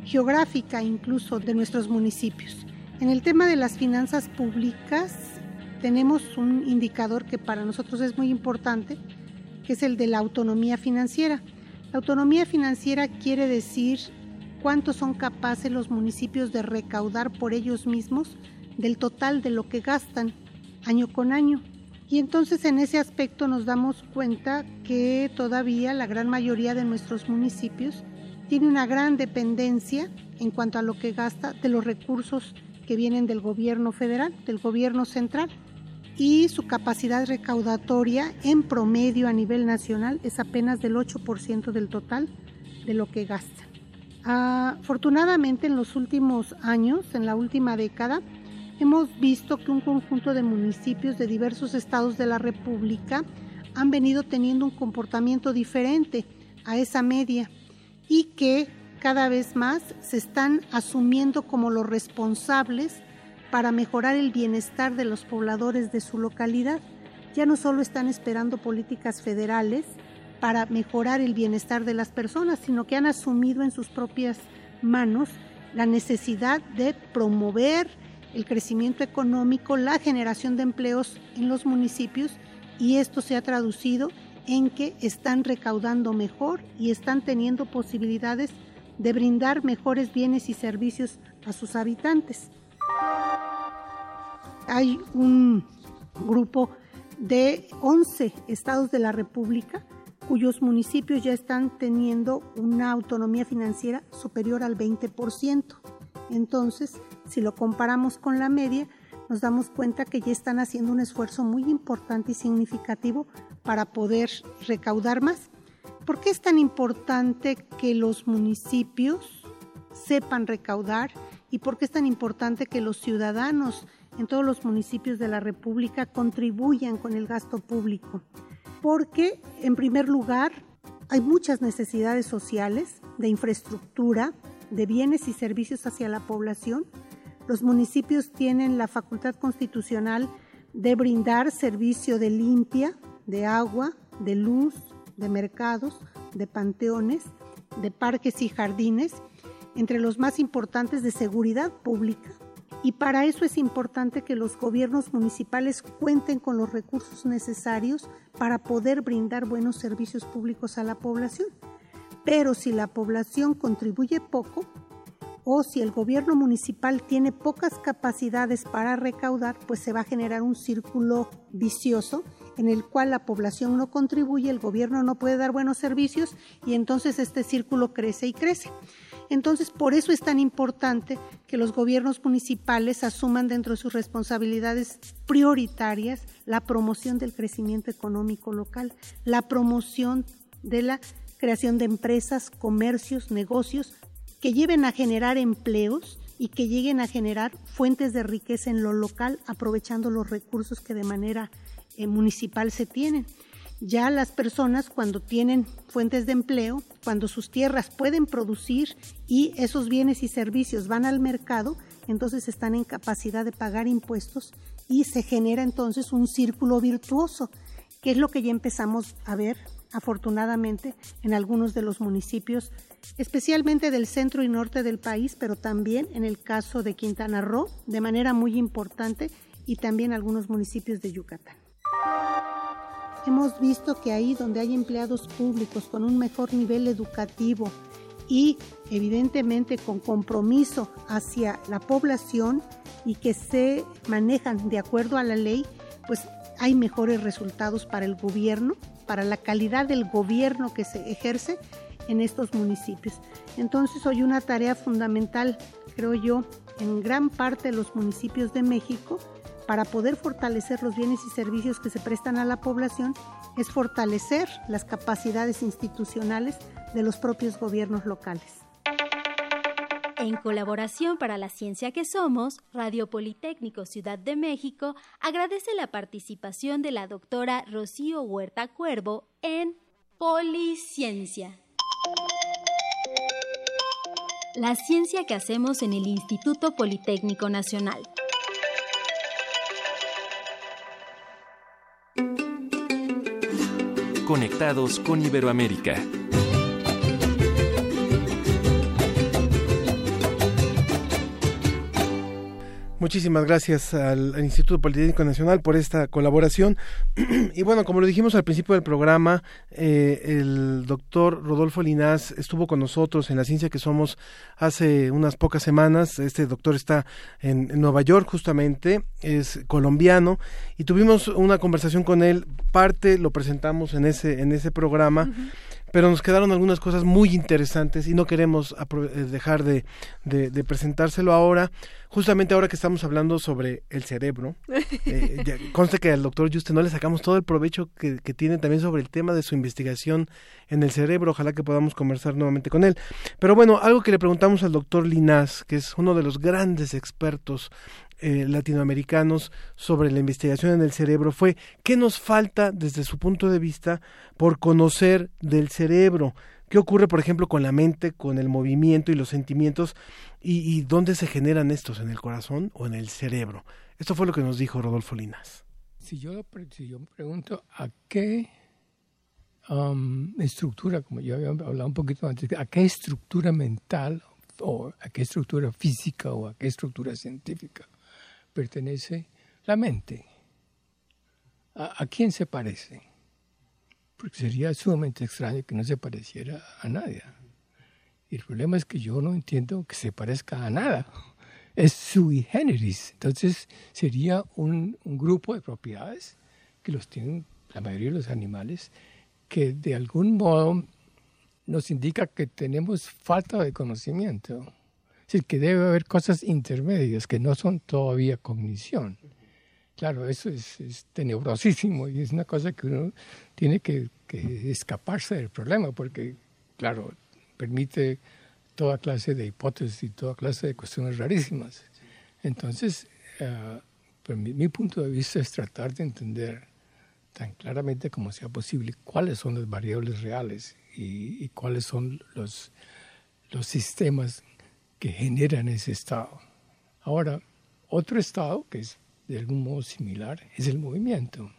geográfica incluso de nuestros municipios. En el tema de las finanzas públicas tenemos un indicador que para nosotros es muy importante, que es el de la autonomía financiera. La autonomía financiera quiere decir cuánto son capaces los municipios de recaudar por ellos mismos del total de lo que gastan año con año. Y entonces en ese aspecto nos damos cuenta que todavía la gran mayoría de nuestros municipios tiene una gran dependencia en cuanto a lo que gasta de los recursos que vienen del gobierno federal, del gobierno central. Y su capacidad recaudatoria en promedio a nivel nacional es apenas del 8% del total de lo que gastan. Afortunadamente en los últimos años, en la última década, hemos visto que un conjunto de municipios de diversos estados de la República han venido teniendo un comportamiento diferente a esa media y que cada vez más se están asumiendo como los responsables para mejorar el bienestar de los pobladores de su localidad. Ya no solo están esperando políticas federales para mejorar el bienestar de las personas, sino que han asumido en sus propias manos la necesidad de promover el crecimiento económico, la generación de empleos en los municipios y esto se ha traducido en que están recaudando mejor y están teniendo posibilidades de brindar mejores bienes y servicios a sus habitantes. Hay un grupo de 11 estados de la República cuyos municipios ya están teniendo una autonomía financiera superior al 20%. Entonces, si lo comparamos con la media, nos damos cuenta que ya están haciendo un esfuerzo muy importante y significativo para poder recaudar más. ¿Por qué es tan importante que los municipios sepan recaudar y por qué es tan importante que los ciudadanos en todos los municipios de la República contribuyan con el gasto público? Porque, en primer lugar, hay muchas necesidades sociales de infraestructura, de bienes y servicios hacia la población, los municipios tienen la facultad constitucional de brindar servicio de limpia, de agua, de luz, de mercados, de panteones, de parques y jardines, entre los más importantes de seguridad pública. Y para eso es importante que los gobiernos municipales cuenten con los recursos necesarios para poder brindar buenos servicios públicos a la población. Pero si la población contribuye poco o si el gobierno municipal tiene pocas capacidades para recaudar, pues se va a generar un círculo vicioso en el cual la población no contribuye, el gobierno no puede dar buenos servicios y entonces este círculo crece y crece. Entonces, por eso es tan importante que los gobiernos municipales asuman dentro de sus responsabilidades prioritarias la promoción del crecimiento económico local, la promoción de la creación de empresas, comercios, negocios que lleven a generar empleos y que lleguen a generar fuentes de riqueza en lo local, aprovechando los recursos que de manera eh, municipal se tienen. Ya las personas cuando tienen fuentes de empleo, cuando sus tierras pueden producir y esos bienes y servicios van al mercado, entonces están en capacidad de pagar impuestos y se genera entonces un círculo virtuoso, que es lo que ya empezamos a ver afortunadamente, en algunos de los municipios, especialmente del centro y norte del país, pero también en el caso de Quintana Roo, de manera muy importante, y también algunos municipios de Yucatán. Hemos visto que ahí donde hay empleados públicos con un mejor nivel educativo y evidentemente con compromiso hacia la población y que se manejan de acuerdo a la ley, pues hay mejores resultados para el gobierno, para la calidad del gobierno que se ejerce en estos municipios. Entonces hoy una tarea fundamental, creo yo, en gran parte de los municipios de México, para poder fortalecer los bienes y servicios que se prestan a la población es fortalecer las capacidades institucionales de los propios gobiernos locales. En colaboración para la ciencia que somos, Radio Politécnico Ciudad de México agradece la participación de la doctora Rocío Huerta Cuervo en Policiencia. La ciencia que hacemos en el Instituto Politécnico Nacional. Conectados con Iberoamérica. Muchísimas gracias al, Instituto Politécnico Nacional por esta colaboración. (clears throat) y bueno, como lo dijimos al principio del programa, eh, el doctor Rodolfo Linás estuvo con nosotros en la ciencia que somos hace unas pocas semanas. Este doctor está en, Nueva York justamente, es colombiano y tuvimos una conversación con él. Parte lo presentamos en ese en ese programa pero nos quedaron algunas cosas muy interesantes y no queremos eh, dejar de, de, presentárselo ahora, justamente ahora que estamos hablando sobre el cerebro. (laughs) Eh, conste que al doctor Juste no le sacamos todo el provecho que, que, tiene también sobre el tema de su investigación en el cerebro, ojalá que podamos conversar nuevamente con él. Pero bueno, algo que le preguntamos al doctor Linás, que es uno de los grandes expertos eh, latinoamericanos sobre la investigación en el cerebro fue qué nos falta desde su punto de vista por conocer del cerebro. ¿Qué ocurre, por ejemplo, con la mente, con el movimiento y los sentimientos? ¿Y, dónde se generan estos? ¿En el corazón o en el cerebro? Esto fue lo que nos dijo Rodolfo Linas. Si yo, si yo pregunto a qué um, estructura, como yo había hablado un poquito antes, a qué estructura mental o a qué estructura física o a qué estructura científica pertenece la mente. ¿A, quién se parece? Porque sería sumamente extraño que no se pareciera a nadie. Y el problema es que yo no entiendo que se parezca a nada. Es sui generis. Entonces sería un, un grupo de propiedades que los tienen la mayoría de los animales que de algún modo nos indica que tenemos falta de conocimiento decir, que debe haber cosas intermedias que no son todavía cognición. Claro, eso es, tenebrosísimo y es una cosa que uno tiene que, escaparse del problema porque, claro, permite toda clase de hipótesis y toda clase de cuestiones rarísimas. Entonces, uh, mi, punto de vista es tratar de entender tan claramente como sea posible cuáles son las variables reales y, y cuáles son los, los sistemas que generan ese estado. Ahora, otro estado que es de algún modo similar es el movimiento.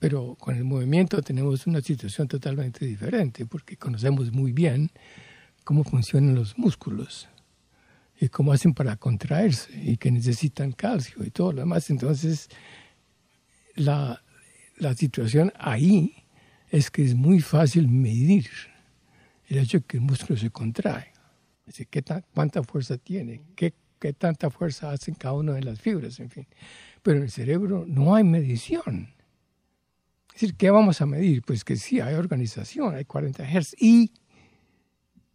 Pero con el movimiento tenemos una situación totalmente diferente porque conocemos muy bien cómo funcionan los músculos y cómo hacen para contraerse y que necesitan calcio y todo lo demás. Entonces, la, la situación ahí es que es muy fácil medir el hecho de que el músculo se contrae. ¿Qué ¿Cuánta fuerza tiene? ¿Qué, ¿Qué tanta fuerza hacen cada una de las fibras? En fin. Pero en el cerebro no hay medición. Es decir, ¿qué vamos a medir? Pues que sí, hay organización, hay 40 Hz y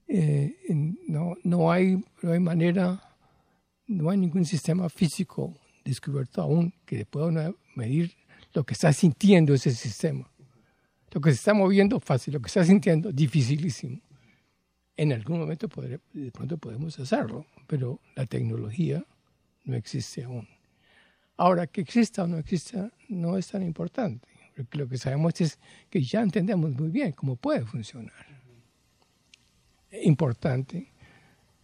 eh, no, no, hay, no hay manera, no hay ningún sistema físico descubierto aún que pueda medir lo que está sintiendo ese sistema. Lo que se está moviendo, fácil, lo que está sintiendo, dificilísimo en algún momento de pronto podemos hacerlo, pero la tecnología no existe aún. Ahora, que exista o no exista no es tan importante, porque lo que sabemos es que ya entendemos muy bien cómo puede funcionar. Importante,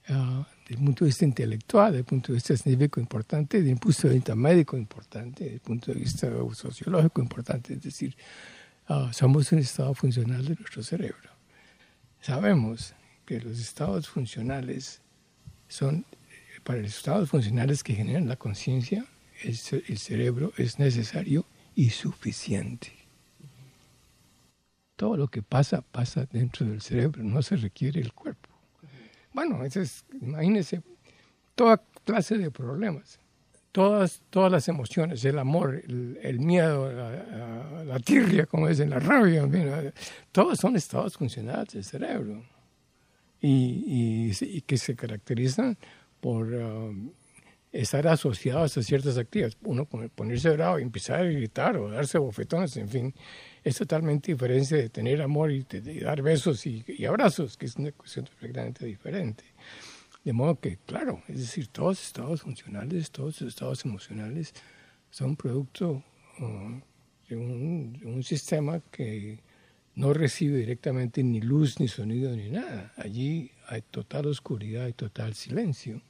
uh, desde el punto de vista intelectual, desde el punto de vista científico importante, desde el punto de vista médico importante, desde el punto de vista sociológico importante, es decir, uh, somos un estado funcional de nuestro cerebro. Sabemos que los estados funcionales son, para los estados funcionales que generan la conciencia, el, cerebro es necesario y suficiente. Todo lo que pasa, pasa dentro del cerebro, no se requiere el cuerpo. Bueno, es, imagínense, toda clase de problemas, todas, todas las emociones, el amor, el, miedo, la, la, tirria, como dicen, la rabia, todos son estados funcionales del cerebro y, y, que se caracterizan por um, estar asociados a ciertas actividades. Uno ponerse bravo y empezar a gritar o darse bofetones, en fin, es totalmente diferente de tener amor y de, dar besos y, abrazos, que es una cuestión perfectamente diferente. De modo que, claro, es decir, todos los estados funcionales, todos los estados emocionales son producto uh, de, un, de un sistema que no recibe directamente ni luz, ni sonido, ni nada. Allí hay total oscuridad y total silencio.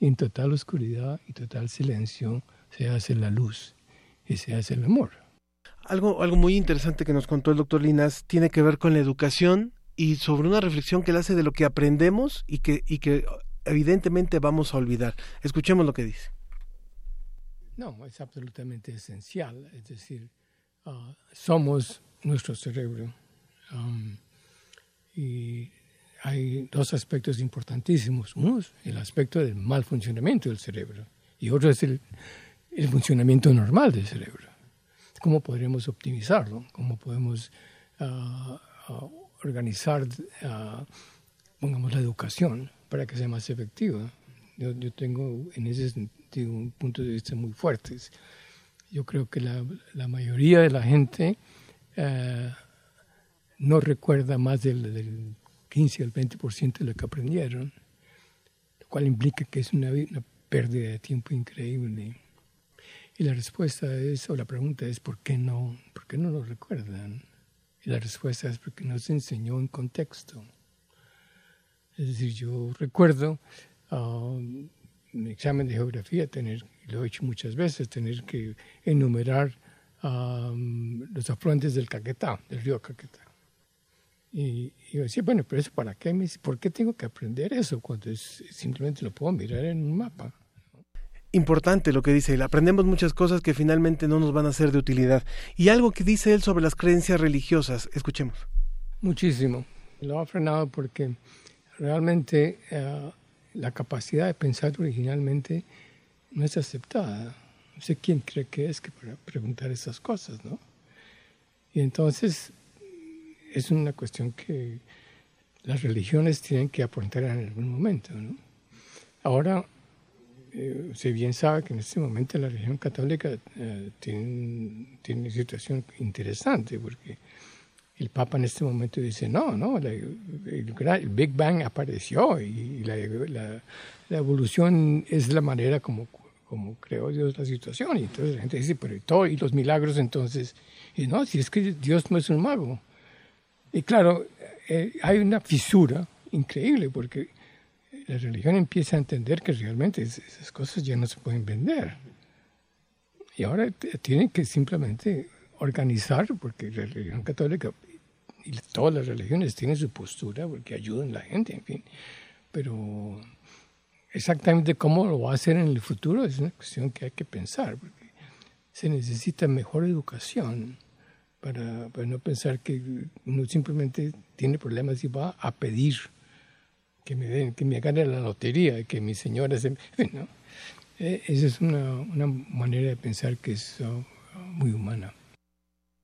Y en total oscuridad y total silencio se hace la luz y se hace el amor. Algo, algo muy interesante que nos contó el doctor Linas tiene que ver con la educación y sobre una reflexión que él hace de lo que aprendemos y que, y que evidentemente vamos a olvidar. Escuchemos lo que dice. No, es absolutamente esencial. Es decir, ah, somos nuestro cerebro. Um, y hay dos aspectos importantísimos. Uno es el aspecto del mal funcionamiento del cerebro y otro es el, funcionamiento normal del cerebro. ¿Cómo podremos optimizarlo? ¿Cómo podemos uh, uh, organizar, uh, pongamos, la educación para que sea más efectiva? Yo, tengo en ese sentido un punto de vista muy fuerte. Yo creo que la mayoría de la gente no recuerda más del, del 15 al 20% de lo que aprendieron, lo cual implica que es una, pérdida de tiempo increíble. Y la respuesta es, o la pregunta es, ¿por qué no, por qué no lo recuerdan? Y la respuesta es porque no se enseñó en contexto. Es decir, yo recuerdo mi examen de geografía, tener, lo he hecho muchas veces, tener que enumerar um, los afluentes del Caquetá, del río Caquetá. Y, yo decía, bueno, pero eso para qué? ¿Por qué tengo que aprender eso cuando simplemente lo puedo mirar en un mapa? Importante lo que dice él. Aprendemos muchas cosas que finalmente no nos van a ser de utilidad. Y algo que dice él sobre las creencias religiosas. Escuchemos. Muchísimo. Lo ha frenado porque realmente eh, la capacidad de pensar originalmente no es aceptada. No sé quién cree que es que para preguntar esas cosas, ¿no? Y entonces es una cuestión que las religiones tienen que aportar en algún momento. ¿no? Ahora, eh, bien sabe que en este momento la religión católica eh, tiene, tiene, una situación interesante, porque el Papa en este momento dice, no, no, el, Big Bang apareció y la, la, evolución es la manera como, como creó Dios la situación. Y entonces la gente dice, pero ¿y, todo, y los milagros entonces? Y no, si es que Dios no es un mago, y claro, eh, hay una fisura increíble porque la religión empieza a entender que realmente esas cosas ya no se pueden vender. Y ahora tienen que simplemente organizar, porque la religión católica y todas las religiones tienen su postura porque ayudan a la gente, en fin. Pero exactamente cómo lo va a hacer en el futuro es una cuestión que hay que pensar, porque se necesita mejor educación para, no pensar que uno simplemente tiene problemas y va a pedir que me den, que me gane la lotería, que mi señora se... (laughs) Eh, esa es una, una, manera de pensar que es uh, muy humana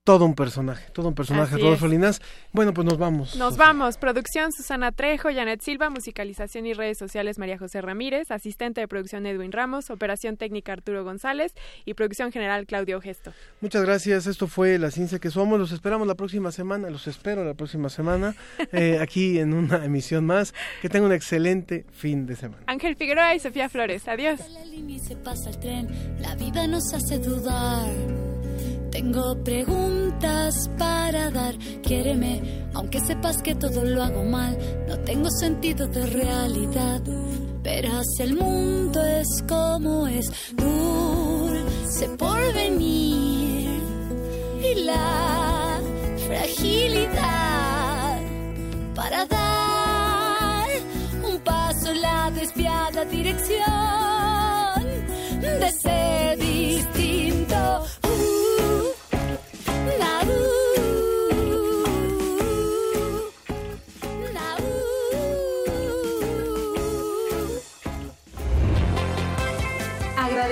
todo un personaje, todo un personaje, Rodolfo Linas. Bueno, pues nos vamos. Nos vamos. Producción Susana Trejo, Janet Silva, musicalización y redes sociales María José Ramírez, asistente de producción Edwin Ramos, operación técnica Arturo González y producción general Claudio Gesto. Muchas gracias. Esto fue La Ciencia que Somos. Los esperamos la próxima semana, los espero la próxima semana, (laughs) eh, aquí en una emisión más. Que tengan un excelente fin de semana. Ángel Figueroa y Sofía Flores. Adiós. La vida nos hace dudar. Tengo preguntas para dar, quiéreme, aunque sepas que todo lo hago mal, no tengo sentido de realidad. Verás, el mundo es como es, dulce por venir y la fragilidad para dar un paso en la desviada dirección de ser distinto.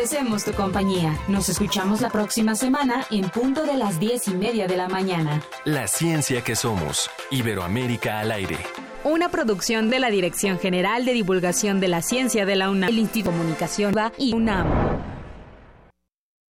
Agradecemos tu compañía. Nos escuchamos la próxima semana en punto de las diez y media de la mañana. La ciencia que somos. Iberoamérica al aire. una producción de la Dirección General de Divulgación de la Ciencia de la UNAM, el Instituto de Comunicación y UNAM.